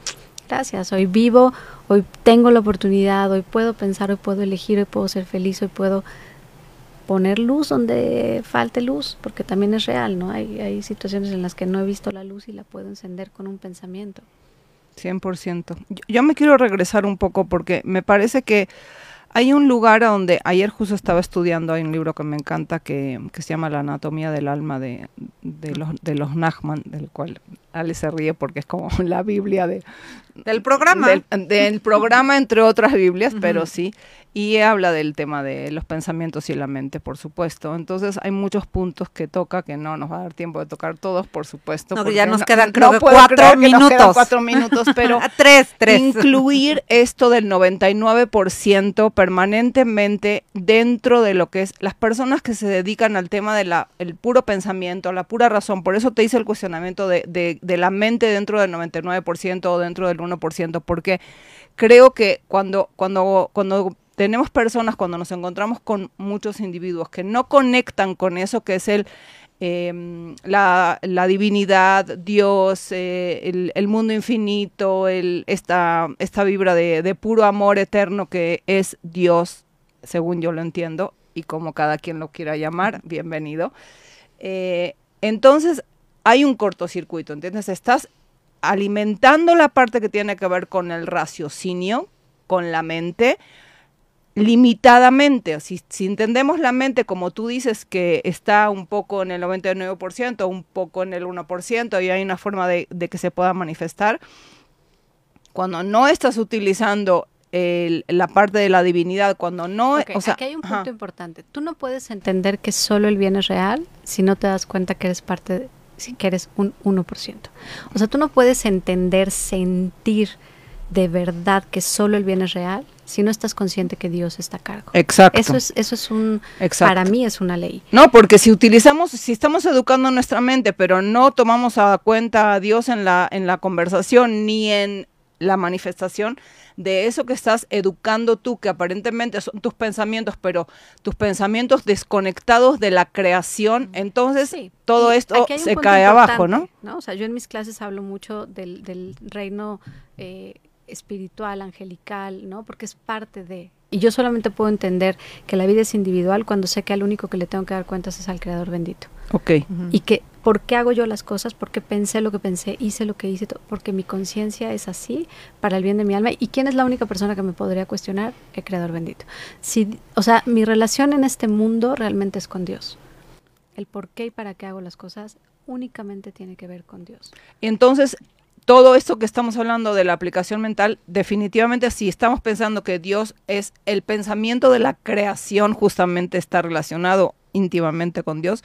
gracias, hoy vivo, hoy tengo la oportunidad, hoy puedo pensar, hoy puedo elegir, hoy puedo ser feliz, hoy puedo poner luz donde falte luz, porque también es real, ¿no? Hay, hay situaciones en las que no he visto la luz y la puedo encender con un pensamiento. 100%. Yo, yo me quiero regresar un poco porque me parece que hay un lugar a donde ayer justo estaba estudiando, hay un libro que me encanta que, que se llama La anatomía del alma de, de, los, de los Nachman, del cual Ale se ríe porque es como la Biblia de, Del programa. del, del programa, entre otras Biblias, pero sí. Y habla del tema de los pensamientos y la mente, por supuesto. Entonces hay muchos puntos que toca que no nos va a dar tiempo de tocar todos, por supuesto. No, que ya nos quedan, creo que puedo cuatro creer que nos quedan minutos. cuatro minutos, pero A tres, tres. incluir esto del 99% permanentemente dentro de lo que es las personas que se dedican al tema del el puro pensamiento, la pura razón. Por eso te hice el cuestionamiento de, de- de la mente dentro del 99% o dentro del 1%, porque creo que cuando, cuando, cuando tenemos personas, cuando nos encontramos con muchos individuos que no conectan con eso que es el eh, la, la divinidad, Dios, eh, el, el mundo infinito, el, esta, esta vibra de, de puro amor eterno que es Dios, según yo lo entiendo, y como cada quien lo quiera llamar, bienvenido. Eh, entonces, hay un cortocircuito, ¿entiendes? Estás alimentando la parte que tiene que ver con el raciocinio, con la mente, limitadamente. Si, si entendemos la mente, como tú dices, que está un poco en el 99%, un poco en el 1%, y hay una forma de, de que se pueda manifestar, cuando no estás utilizando el- la parte de la divinidad, cuando no... Ok, o sea, aquí hay un ajá. punto importante. Tú no puedes entender que solo el bien es real si no te das cuenta que eres parte, de, si- que eres un 1%. O sea, tú no puedes entender, sentir de verdad que solo el bien es real si no estás consciente que Dios está a cargo. Exacto. Eso es, eso es un, exacto. para mí es una ley. No, porque si utilizamos, si estamos educando nuestra mente, pero no tomamos a cuenta a Dios en la, en la conversación ni en la manifestación de eso que estás educando tú, que aparentemente son tus pensamientos, pero tus pensamientos desconectados de la creación, entonces Sí, todo y esto se cae abajo, ¿no? importante, O sea, yo en mis clases hablo mucho del, del reino eh, espiritual, angelical, ¿no? Porque es parte de... Y yo solamente puedo entender que la vida es individual cuando sé que al único que le tengo que dar cuentas es al Creador bendito. Ok. Y que, ¿por qué hago yo las cosas? Porque pensé lo que pensé, hice lo que hice, porque mi conciencia es así para el bien de mi alma. ¿Y quién es la única persona que me podría cuestionar? El Creador bendito. Si, o sea, mi relación en este mundo realmente es con Dios. El por qué y para qué hago las cosas únicamente tiene que ver con Dios. Entonces, todo esto que estamos hablando de la aplicación mental, definitivamente si estamos pensando que Dios es el pensamiento de la creación, justamente está relacionado íntimamente con Dios,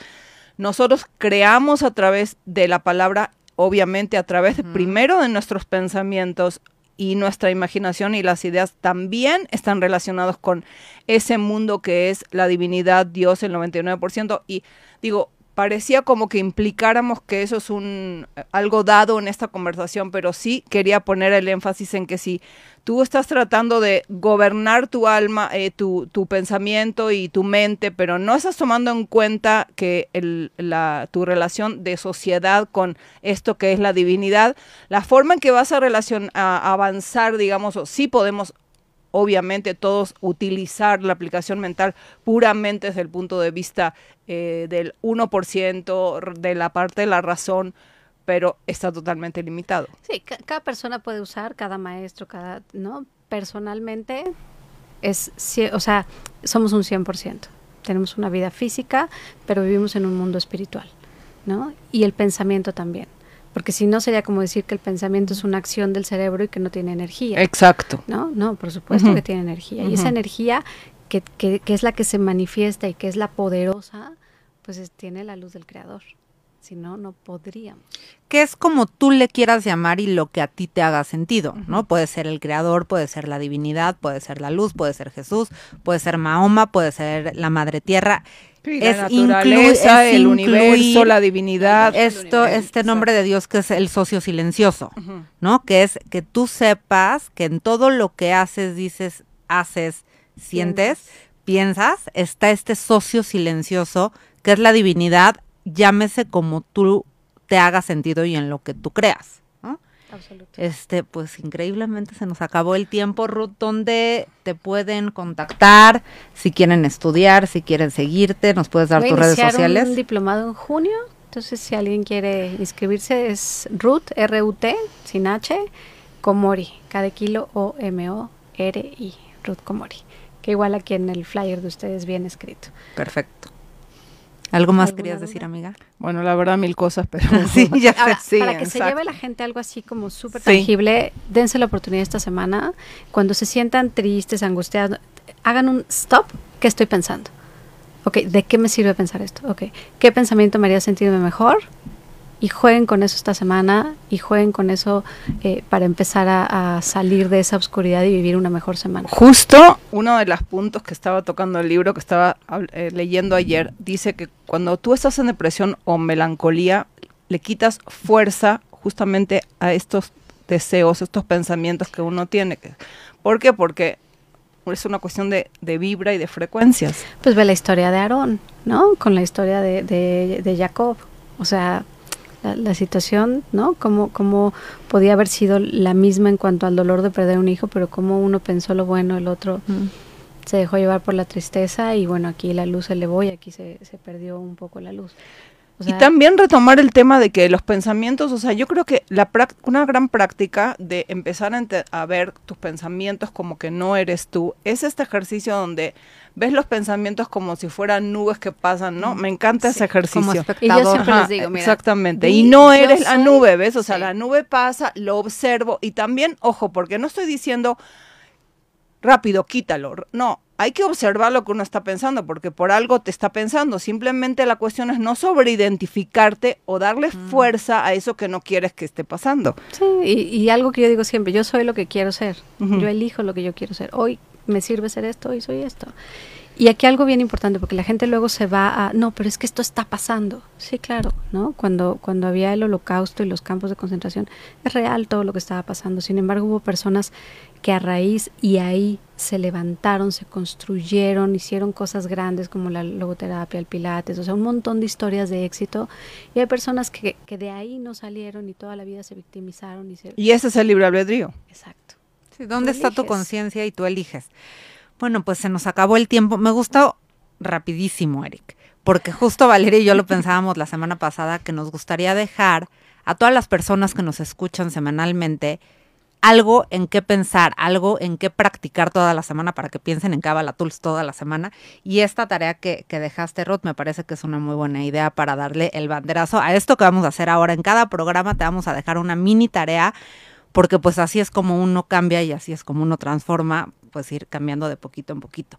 nosotros creamos a través de la palabra, obviamente a través primero de nuestros pensamientos y nuestra imaginación y las ideas también están relacionados con ese mundo que es la divinidad, Dios, el 99%. Y digo, parecía como que implicáramos que eso es un algo dado en esta conversación, pero sí quería poner el énfasis en que si tú estás tratando de gobernar tu alma, eh, tu, tu, pensamiento y tu mente, pero no estás tomando en cuenta que el, la, tu relación de sociedad con esto que es la divinidad, la forma en que vas a, relación, a avanzar, digamos, o sí podemos obviamente todos utilizar la aplicación mental puramente desde el punto de vista eh, del 1% de la parte de la razón, pero está totalmente limitado. Sí, cada persona puede usar, cada maestro, cada, ¿no? Personalmente es, o sea, somos un 100%. Tenemos una vida física, pero vivimos en un mundo espiritual, ¿no? Y el pensamiento también porque si no sería como decir que el pensamiento es una acción del cerebro y que no tiene energía. Exacto. No, no, por supuesto que tiene energía. Y esa energía que, que, es la que se manifiesta y que es la poderosa, pues tiene la luz del creador. Si no, no podríamos. Que es como tú le quieras llamar y lo que a ti te haga sentido, ¿no? Puede ser el creador, puede ser la divinidad, puede ser la luz, puede ser Jesús, puede ser Mahoma, puede ser la madre tierra es la naturaleza, el universo, la divinidad. Esto, este nombre de Dios que es el socio silencioso, ¿no? Que es que tú sepas que en todo lo que haces, dices, haces, sientes, piensas, está este socio silencioso que es la divinidad, llámese como tú te haga sentido y en lo que tú creas. Este, pues increíblemente se nos acabó el tiempo, Ruth, donde te pueden contactar, si quieren estudiar, si quieren seguirte, nos puedes dar tus redes sociales. un diplomado en junio, entonces si alguien quiere inscribirse es Ruth, R-U-T, sin H, Komori, cada kilo O-M-O-R-I, Ruth Komori, que igual aquí en el flyer de ustedes viene escrito. Perfecto. ¿Algo más querías decir, amiga? Bueno, la verdad, mil cosas, pero sí, ya para que se lleve la gente algo así como súper tangible, dense la oportunidad esta semana. Cuando se sientan tristes, angustiados, hagan un stop. ¿Qué estoy pensando? Ok, ¿de qué me sirve pensar esto? Ok, ¿qué pensamiento me haría sentirme mejor? Y jueguen con eso esta semana y jueguen con eso eh, para empezar a, salir de esa oscuridad y vivir una mejor semana. Justo uno de los puntos que estaba tocando el libro que estaba eh, leyendo ayer dice que cuando tú estás en depresión o melancolía le quitas fuerza justamente a estos deseos, estos pensamientos que uno tiene. ¿Por qué? Porque es una cuestión de, vibra y de frecuencias. Pues ve la historia de Aarón, ¿no? Con la historia de, de, de Jacob. O sea, la, situación, ¿no? Cómo, cómo podía haber sido la misma en cuanto al dolor de perder un hijo, pero cómo uno pensó lo bueno, el otro se dejó llevar por la tristeza y bueno, aquí la luz se elevó y aquí se, se perdió un poco la luz. Y también retomar el tema de que los pensamientos, o sea, yo creo que la una gran práctica de empezar a, a, ver tus pensamientos como que no eres tú, es este ejercicio donde ves los pensamientos como si fueran nubes que pasan, ¿no? Me encanta ese ejercicio. Y yo siempre les digo, mira, exactamente. Y no eres la nube, ¿ves? O sea, la nube pasa, lo observo y también, ojo, porque no estoy diciendo rápido, quítalo. No, hay que observar lo que uno está pensando, porque por algo te está pensando. Simplemente la cuestión es no sobreidentificarte o darle fuerza a eso que no quieres que esté pasando. Sí, y, algo que yo digo siempre, yo soy lo que quiero ser. Yo elijo lo que yo quiero ser. Hoy me sirve ser esto y soy esto. Y aquí algo bien importante, porque la gente luego se va a, no, pero es que esto está pasando. Sí, claro, ¿no? Cuando, cuando había el holocausto y los campos de concentración, es real todo lo que estaba pasando. Sin embargo, hubo personas que a raíz y ahí se levantaron, se construyeron, hicieron cosas grandes como la logoterapia, el pilates, o sea, un montón de historias de éxito. Y hay personas que, que de ahí no salieron y toda la vida se victimizaron. Y, se... y ese es el libre albedrío. Exacto. ¿Dónde está tu conciencia y tú eliges? Bueno, pues se nos acabó el tiempo. Me gustó rapidísimo, Eric, porque justo Valeria y yo lo pensábamos la semana pasada que nos gustaría dejar a todas las personas que nos escuchan semanalmente algo en qué pensar, algo en qué practicar toda la semana para que piensen en Kabbalah Tools toda la semana. Y esta tarea que, que dejaste, Ruth, me parece que es una muy buena idea para darle el banderazo a esto que vamos a hacer ahora. En cada programa te vamos a dejar una mini tarea porque pues así es como uno cambia y así es como uno transforma, pues ir cambiando de poquito en poquito.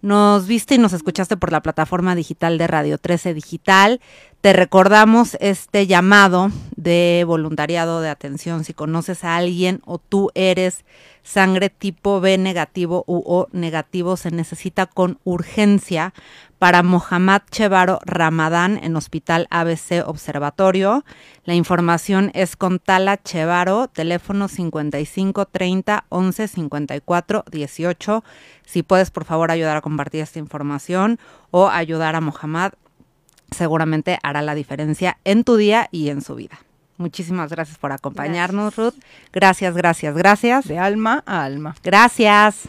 Nos viste y nos escuchaste por la plataforma digital de Radio 13 Digital. Te recordamos este llamado de voluntariado de atención. Si conoces a alguien o tú eres sangre tipo B negativo u O negativo, se necesita con urgencia para Mohammad Chevaro Ramadán en Hospital ABC Observatorio. La información es con Tala Chevaro, teléfono 55 30 11 54 18. Si puedes, por favor, ayudar a compartir esta información o ayudar a Mohammad, seguramente hará la diferencia en tu día y en su vida. Muchísimas gracias por acompañarnos, Ruth. Gracias, gracias, gracias. De alma a alma. Gracias.